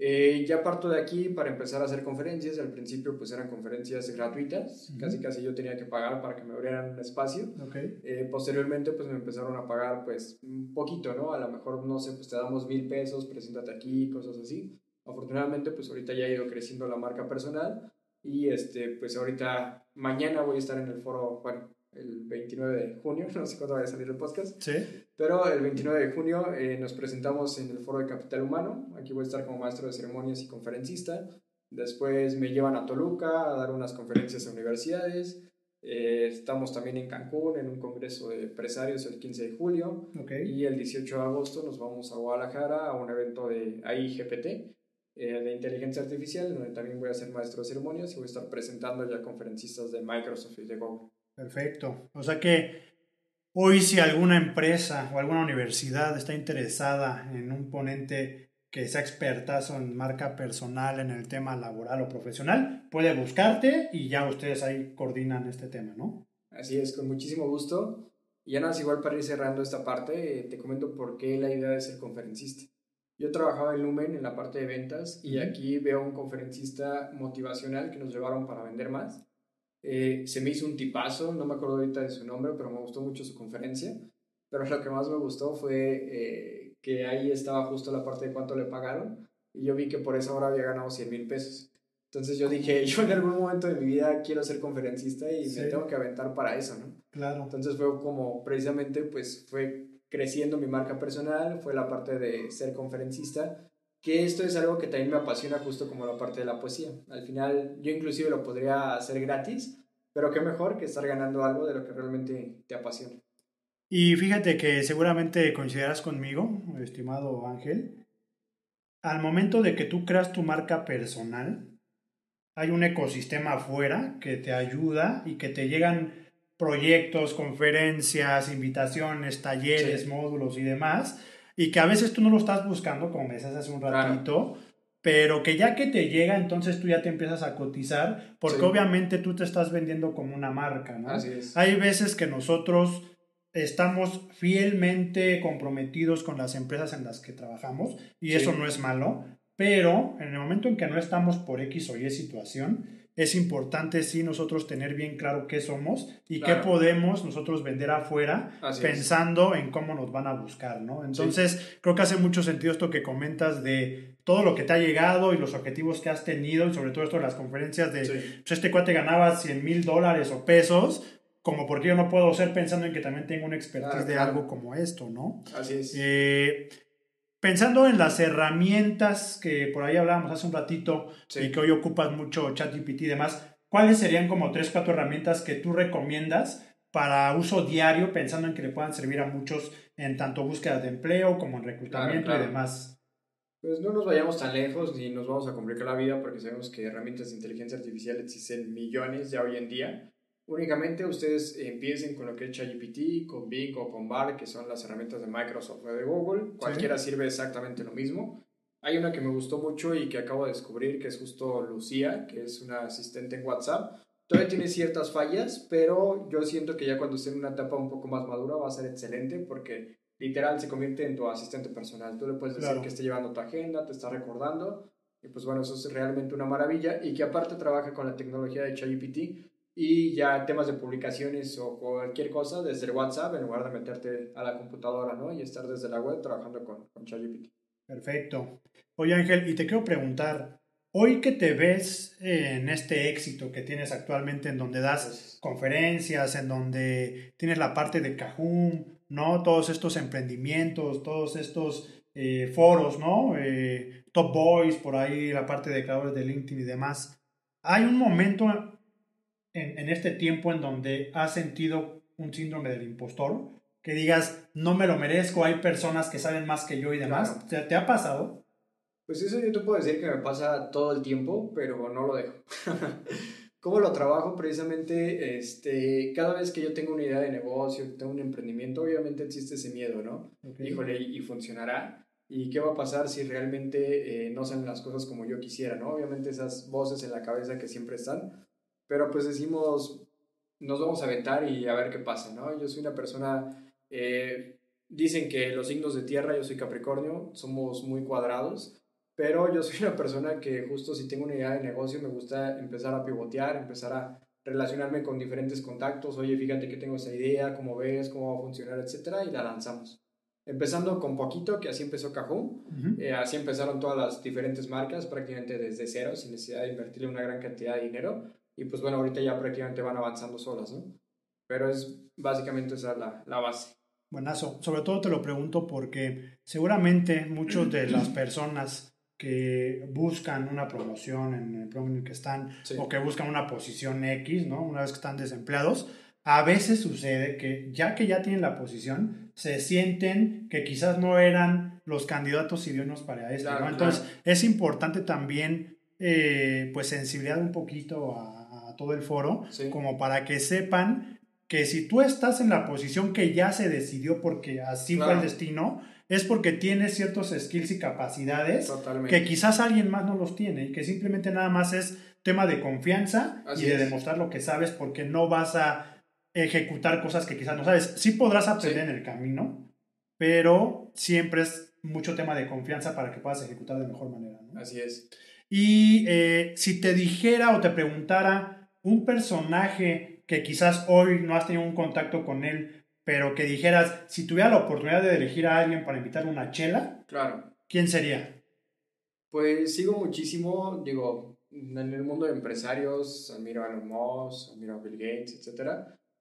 Eh, ya parto de aquí para empezar a hacer conferencias. Al principio pues eran conferencias gratuitas, Ujú. casi casi yo tenía que pagar para que me abrieran un espacio. Ok. Eh, posteriormente pues me empezaron a pagar pues un poquito, ¿no? A lo mejor, no sé, pues te damos mil pesos, preséntate aquí, cosas así. Afortunadamente pues ahorita ya ha ido creciendo la marca personal y este pues ahorita mañana voy a estar en el foro, bueno, el 29 de junio, *laughs* no sé cuándo vaya a salir el podcast, Sí. Pero el 29 de junio eh, nos presentamos en el foro de Capital Humano, aquí voy a estar como maestro de ceremonias y conferencista. Después me llevan a Toluca a dar unas conferencias a universidades. Eh, estamos también en Cancún en un congreso de empresarios el 15 de julio. Ok. Y el 18 de agosto nos vamos a Guadalajara a un evento de AIGPT, eh, de inteligencia artificial, donde también voy a ser maestro de ceremonias y voy a estar presentando ya conferencistas de Microsoft y de Google. Perfecto. O sea que hoy si alguna empresa o alguna universidad está interesada en un ponente que sea expertazo en marca personal en el tema laboral o profesional, puede buscarte y ya ustedes ahí coordinan este tema, ¿no? Así es, con muchísimo gusto. Y ya nada, más igual para ir cerrando esta parte, eh, te comento por qué la idea de ser conferencista. Yo trabajaba en Lumen en la parte de ventas y aquí veo un conferencista motivacional que nos llevaron para vender más. Eh, se me hizo un tipazo, no me acuerdo ahorita de su nombre, pero me gustó mucho su conferencia. Pero lo que más me gustó fue eh, que ahí estaba justo la parte de cuánto le pagaron y yo vi que por esa hora había ganado 100 mil pesos. Entonces yo dije, *laughs* yo en algún momento de mi vida quiero ser conferencista y Sí. me tengo que aventar para eso, ¿no? Claro. Entonces fue como precisamente pues fue creciendo mi marca personal, fue la parte de ser conferencista, que esto es algo que también me apasiona justo como la parte de la poesía. Al final yo inclusive lo podría hacer gratis, pero qué mejor que estar ganando algo de lo que realmente te apasiona. Y fíjate que seguramente coincidirás conmigo, estimado Ángel. Al momento de que tú creas tu marca personal, hay un ecosistema afuera que te ayuda y que te llegan proyectos, conferencias, invitaciones, talleres, Sí. módulos y demás, y que a veces tú no lo estás buscando, como me decías hace un Claro. ratito, pero que ya que te llega, entonces tú ya te empiezas a cotizar, porque Sí. obviamente tú te estás vendiendo como una marca, ¿no? Así es. Hay veces que nosotros estamos fielmente comprometidos con las empresas en las que trabajamos y Sí. eso no es malo, pero en el momento en que no estamos por X o Y situación, es importante sí nosotros tener bien claro qué somos y Claro. qué podemos nosotros vender afuera Así es. pensando en cómo nos van a buscar, ¿no? Entonces, creo que hace mucho sentido esto que comentas de todo lo que te ha llegado y los objetivos que has tenido y sobre todo esto de las conferencias de Sí. pues este cuate ganaba 100 mil dólares o pesos, como porque yo no puedo ser pensando en que también tengo una expertise Claro, de claro. algo como esto, ¿no? Así es. Eh, pensando en las herramientas que por ahí hablábamos hace un ratito Sí. y que hoy ocupas mucho ChatGPT y demás, ¿cuáles serían como tres, cuatro herramientas que tú recomiendas para uso diario, pensando en que le puedan servir a muchos en tanto búsqueda de empleo como en reclutamiento claro. y demás? Pues no nos vayamos tan lejos ni nos vamos a complicar la vida porque sabemos que herramientas de inteligencia artificial existen millones ya hoy en día. Únicamente ustedes empiecen con lo que es ChatGPT, con Bing o con Bard, que son las herramientas de Microsoft o de Google. Cualquiera sirve exactamente lo mismo. Hay una que me gustó mucho y que acabo de descubrir, que es justo Lucía, que es una asistente en WhatsApp. Todavía tiene ciertas fallas, pero yo siento que ya cuando esté en una etapa un poco más madura va a ser excelente porque literal se convierte en tu asistente personal. Tú le puedes decir Claro. que esté llevando tu agenda, te está recordando. Y pues bueno, eso es realmente una maravilla. Y que aparte trabaja con la tecnología de ChatGPT y ya temas de publicaciones o cualquier cosa desde el WhatsApp en lugar de meterte a la computadora, ¿no? Y estar desde la web trabajando con, con ChatGPT. Perfecto. Oye Ángel, y te quiero preguntar, hoy que te ves en este éxito que tienes actualmente, en donde das conferencias, en donde tienes la parte de Cajum, ¿no? Todos estos emprendimientos, todos estos eh, foros, ¿no? Eh, Top Boys, por ahí, la parte de creadores de LinkedIn y demás. ¿Hay un momento en, en este tiempo en donde has sentido un síndrome del impostor? Que digas, no me lo merezco, hay personas que saben más que yo y demás. Claro. ¿Te, te ha pasado? Pues eso yo te puedo decir que me pasa todo el tiempo, pero no lo dejo. *laughs* ¿Cómo lo trabajo? Precisamente, este, cada vez que yo tengo una idea de negocio, tengo un emprendimiento, obviamente existe ese miedo, ¿no? Híjole, ¿y funcionará? ¿Y qué va a pasar si realmente eh, no salen las cosas como yo quisiera, ¿no? Obviamente esas voces en la cabeza que siempre están, pero pues decimos, nos vamos a aventar y a ver qué pasa, ¿no? Yo soy una persona, eh, dicen que los signos de tierra, yo soy Capricornio, somos muy cuadrados, pero yo soy una persona que justo si tengo una idea de negocio me gusta empezar a pivotear, empezar a relacionarme con diferentes contactos, oye, fíjate que tengo esa idea, cómo ves, cómo va a funcionar, etcétera, y la lanzamos. Empezando con poquito, que así empezó Cajun, eh, así empezaron todas las diferentes marcas, prácticamente desde cero, sin necesidad de invertirle una gran cantidad de dinero, y pues bueno, ahorita ya prácticamente van avanzando solas, ¿no? Pero es básicamente esa la, la base. Buenazo. Sobre todo te lo pregunto porque seguramente muchas de las *clears throat* personas que buscan una promoción en el programa en el que están o que buscan una posición X, ¿no? Una vez que están desempleados, a veces sucede que ya que ya tienen la posición, se sienten que quizás no eran los candidatos idóneos para esto, ¿no? Entonces, es importante también, eh, pues, sensibilizar un poquito a, todo el foro, como para que sepan que si tú estás en la posición que ya se decidió porque así fue el destino, es porque tienes ciertos skills y capacidades que quizás alguien más no los tiene y que simplemente nada más es tema de confianza y de demostrar lo que sabes porque no vas a ejecutar cosas que quizás no sabes. Sí podrás aprender en el camino, pero siempre es mucho tema de confianza para que puedas ejecutar de mejor manera. Así es. Y eh, si te dijera o te preguntara un personaje que quizás hoy no has tenido un contacto con él, pero que dijeras, si tuviera la oportunidad de elegir a alguien para invitar una chela, claro. ¿quién sería? Pues sigo muchísimo, digo, en el mundo de empresarios, admiro a Elon Musk, admiro a Bill Gates, etc.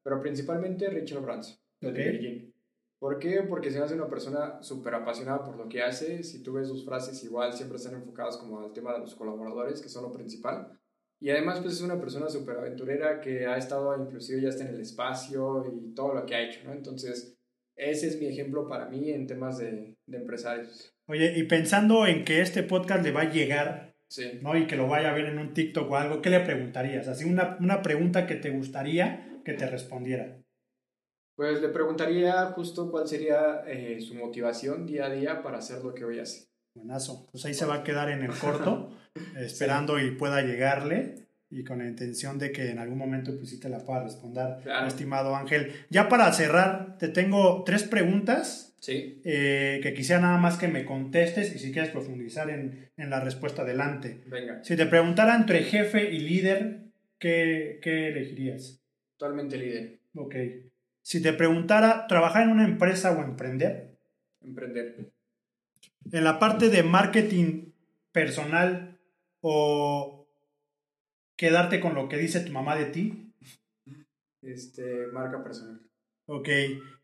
Pero principalmente Richard Branson, de Virgin. ¿Por qué? Porque se hace una persona súper apasionada por lo que hace. Si tú ves sus frases, igual siempre están enfocadas como al tema de los colaboradores, que son lo principal. Y además, pues es una persona súper aventurera que ha estado, inclusive ya está en el espacio y todo lo que ha hecho, ¿no? Entonces, ese es mi ejemplo para mí en temas de, de empresarios. Oye, y pensando en que este podcast le va a llegar, sí. ¿no? Y que lo vaya a ver en un TikTok o algo, ¿qué le preguntarías? Así, una, una pregunta que te gustaría que te respondiera. Pues le preguntaría justo cuál sería eh, su motivación día a día para hacer lo que hoy hace. Buenazo. Pues ahí se va a quedar en el corto, *laughs* esperando y pueda llegarle y con la intención de que en algún momento pues sí te la pueda responder, estimado Ángel. Ya para cerrar, te tengo tres preguntas sí. Eh, que quisiera nada más que me contestes y si quieres profundizar en, en la respuesta adelante. Venga. Si te preguntara entre jefe y líder, ¿qué, ¿qué elegirías? Totalmente líder. Ok. Si te preguntara, ¿trabajar en una empresa o emprender? Emprender en la parte de marketing personal o quedarte con lo que dice tu mamá de ti? Este, marca personal. Ok.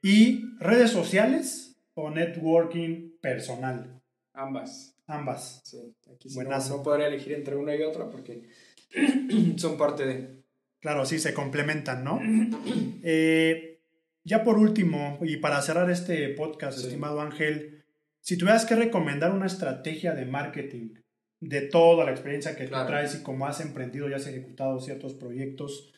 ¿Y redes sociales o networking personal? Ambas. Ambas. Sí. Aquí no, podría elegir entre una y otra porque *clears throat* son parte de... Claro, sí, se complementan, ¿no? Eh, ya por último, y para cerrar este podcast, estimado Ángel, si tuvieras que recomendar una estrategia de marketing de toda la experiencia que tú traes y cómo has emprendido y has ejecutado ciertos proyectos,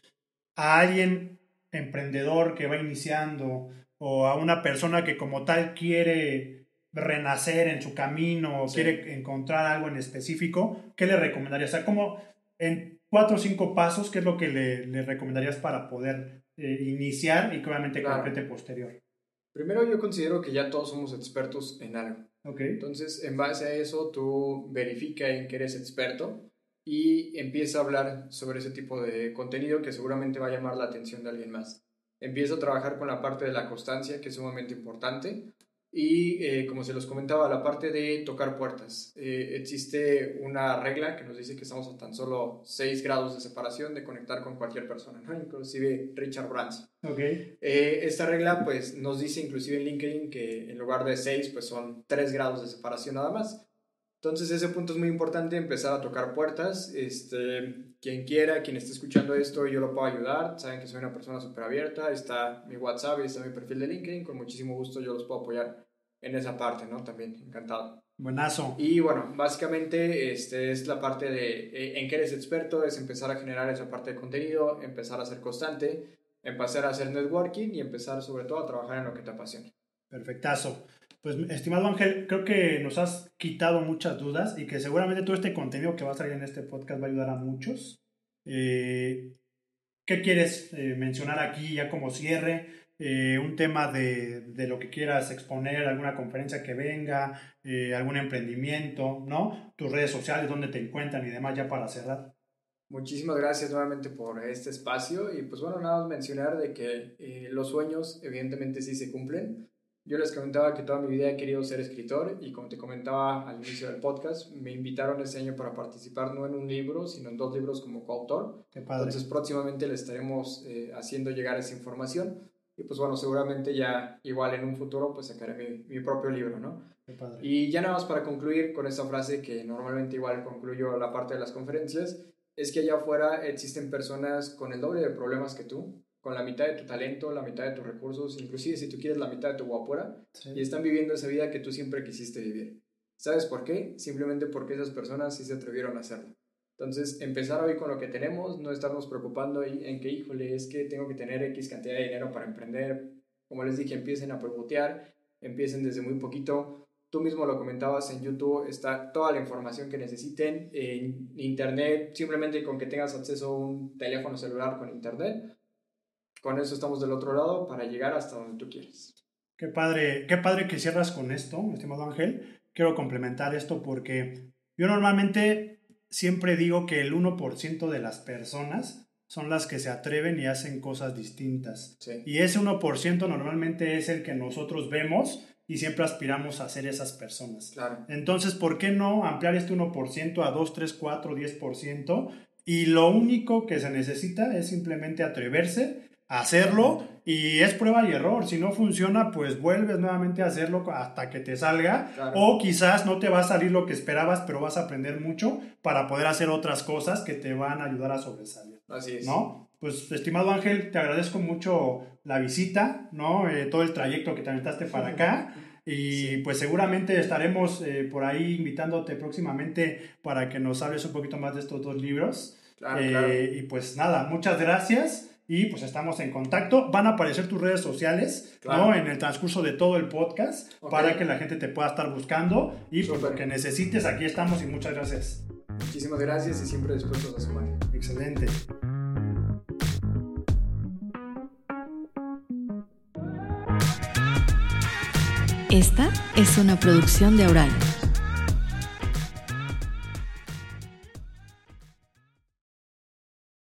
a alguien emprendedor que va iniciando o a una persona que como tal quiere renacer en su camino o quiere encontrar algo en específico, ¿qué le recomendarías? O sea, como en cuatro o cinco pasos, ¿qué es lo que le, recomendarías para poder eh, iniciar y que obviamente concrete posterior? Primero yo considero que ya todos somos expertos en algo. Okay. Entonces, en base a eso, tú verifica en que eres experto y empieza a hablar sobre ese tipo de contenido que seguramente va a llamar la atención de alguien más. Empieza a trabajar con la parte de la constancia, que es sumamente importante. Y eh, como se los comentaba, la parte de tocar puertas. Eh, existe una regla que nos dice que estamos a tan solo 6 grados de separación de conectar con cualquier persona, ¿no? inclusive Richard Branson. Okay. Eh, esta regla pues, nos dice inclusive en LinkedIn que en lugar de 6 pues, son 3 grados de separación nada más. Entonces ese punto es muy importante, empezar a tocar puertas. Este, quien quiera, quien esté escuchando esto, yo lo puedo ayudar. Saben que soy una persona súper abierta. Está mi WhatsApp está mi perfil de LinkedIn. Con muchísimo gusto yo los puedo apoyar en esa parte, ¿no? También, encantado. Buenazo. Y bueno, básicamente este es la parte de eh, en qué eres experto, es empezar a generar esa parte de contenido, empezar a ser constante, empezar a hacer networking y empezar sobre todo a trabajar en lo que te apasiona. Perfectazo. Pues, estimado Ángel, creo que nos has quitado muchas dudas y que seguramente todo este contenido que va a salir en este podcast va a ayudar a muchos. Eh, ¿Qué quieres eh, mencionar aquí ya como cierre? Eh, un tema de, de, lo que quieras exponer, alguna conferencia que venga, algún emprendimiento, ¿no? Tus redes sociales, dónde te encuentran y demás, ya para cerrar. Muchísimas gracias nuevamente por este espacio y pues bueno, nada más mencionar de que los sueños evidentemente sí se cumplen yo les comentaba que toda mi vida he querido ser escritor y como te comentaba al inicio del podcast, me invitaron este año para participar no en un libro, sino en dos libros como coautor. Entonces próximamente les estaremos eh, haciendo llegar esa información y pues bueno, seguramente ya igual en un futuro pues sacaré mi, mi propio libro, ¿no? Y ya nada más para concluir con esta frase que normalmente igual concluyo la parte de las conferencias, es que allá afuera existen personas con el doble de problemas que tú, con la mitad de tu talento, la mitad de tus recursos, inclusive si tú quieres la mitad de tu guapura, y están viviendo esa vida que tú siempre quisiste vivir. ¿Sabes por qué? Simplemente porque esas personas sí se atrevieron a hacerlo. Entonces, empezar hoy con lo que tenemos, no estarnos preocupando en que, híjole, es que tengo que tener X cantidad de dinero para emprender. Como les dije, empiecen a pivotear, empiecen desde muy poquito. Tú mismo lo comentabas en YouTube, está toda la información que necesiten en Internet, simplemente con que tengas acceso a un teléfono celular con Internet con eso estamos del otro lado para llegar hasta donde tú quieres. Qué padre, qué padre que cierras con esto, estimado Ángel. Quiero complementar esto porque yo normalmente siempre digo que el 1% de las personas son las que se atreven y hacen cosas distintas. Y ese 1% normalmente es el que nosotros vemos y siempre aspiramos a ser esas personas. Claro. Entonces, ¿por qué no ampliar este 1% a 2, 3, 4, 10%? Y lo único que se necesita es simplemente atreverse hacerlo y es prueba y error. Si no funciona, pues vuelves nuevamente a hacerlo hasta que te salga. O quizás no te va a salir lo que esperabas, pero vas a aprender mucho para poder hacer otras cosas que te van a ayudar a sobresalir. Así es. ¿No? Pues, estimado Ángel, te agradezco mucho la visita, ¿no? Eh, todo el trayecto que te aventaste para acá. *laughs* Y pues seguramente estaremos eh, por ahí invitándote próximamente para que nos hables un poquito más de estos dos libros. Eh, y pues nada, muchas gracias y pues estamos en contacto. Van a aparecer tus redes sociales, ¿no? En el transcurso de todo el podcast para que la gente te pueda estar buscando y pues lo que necesites, aquí estamos y muchas gracias. Muchísimas gracias y siempre dispuestos a sumar. Excelente. Esta es una producción de Aural.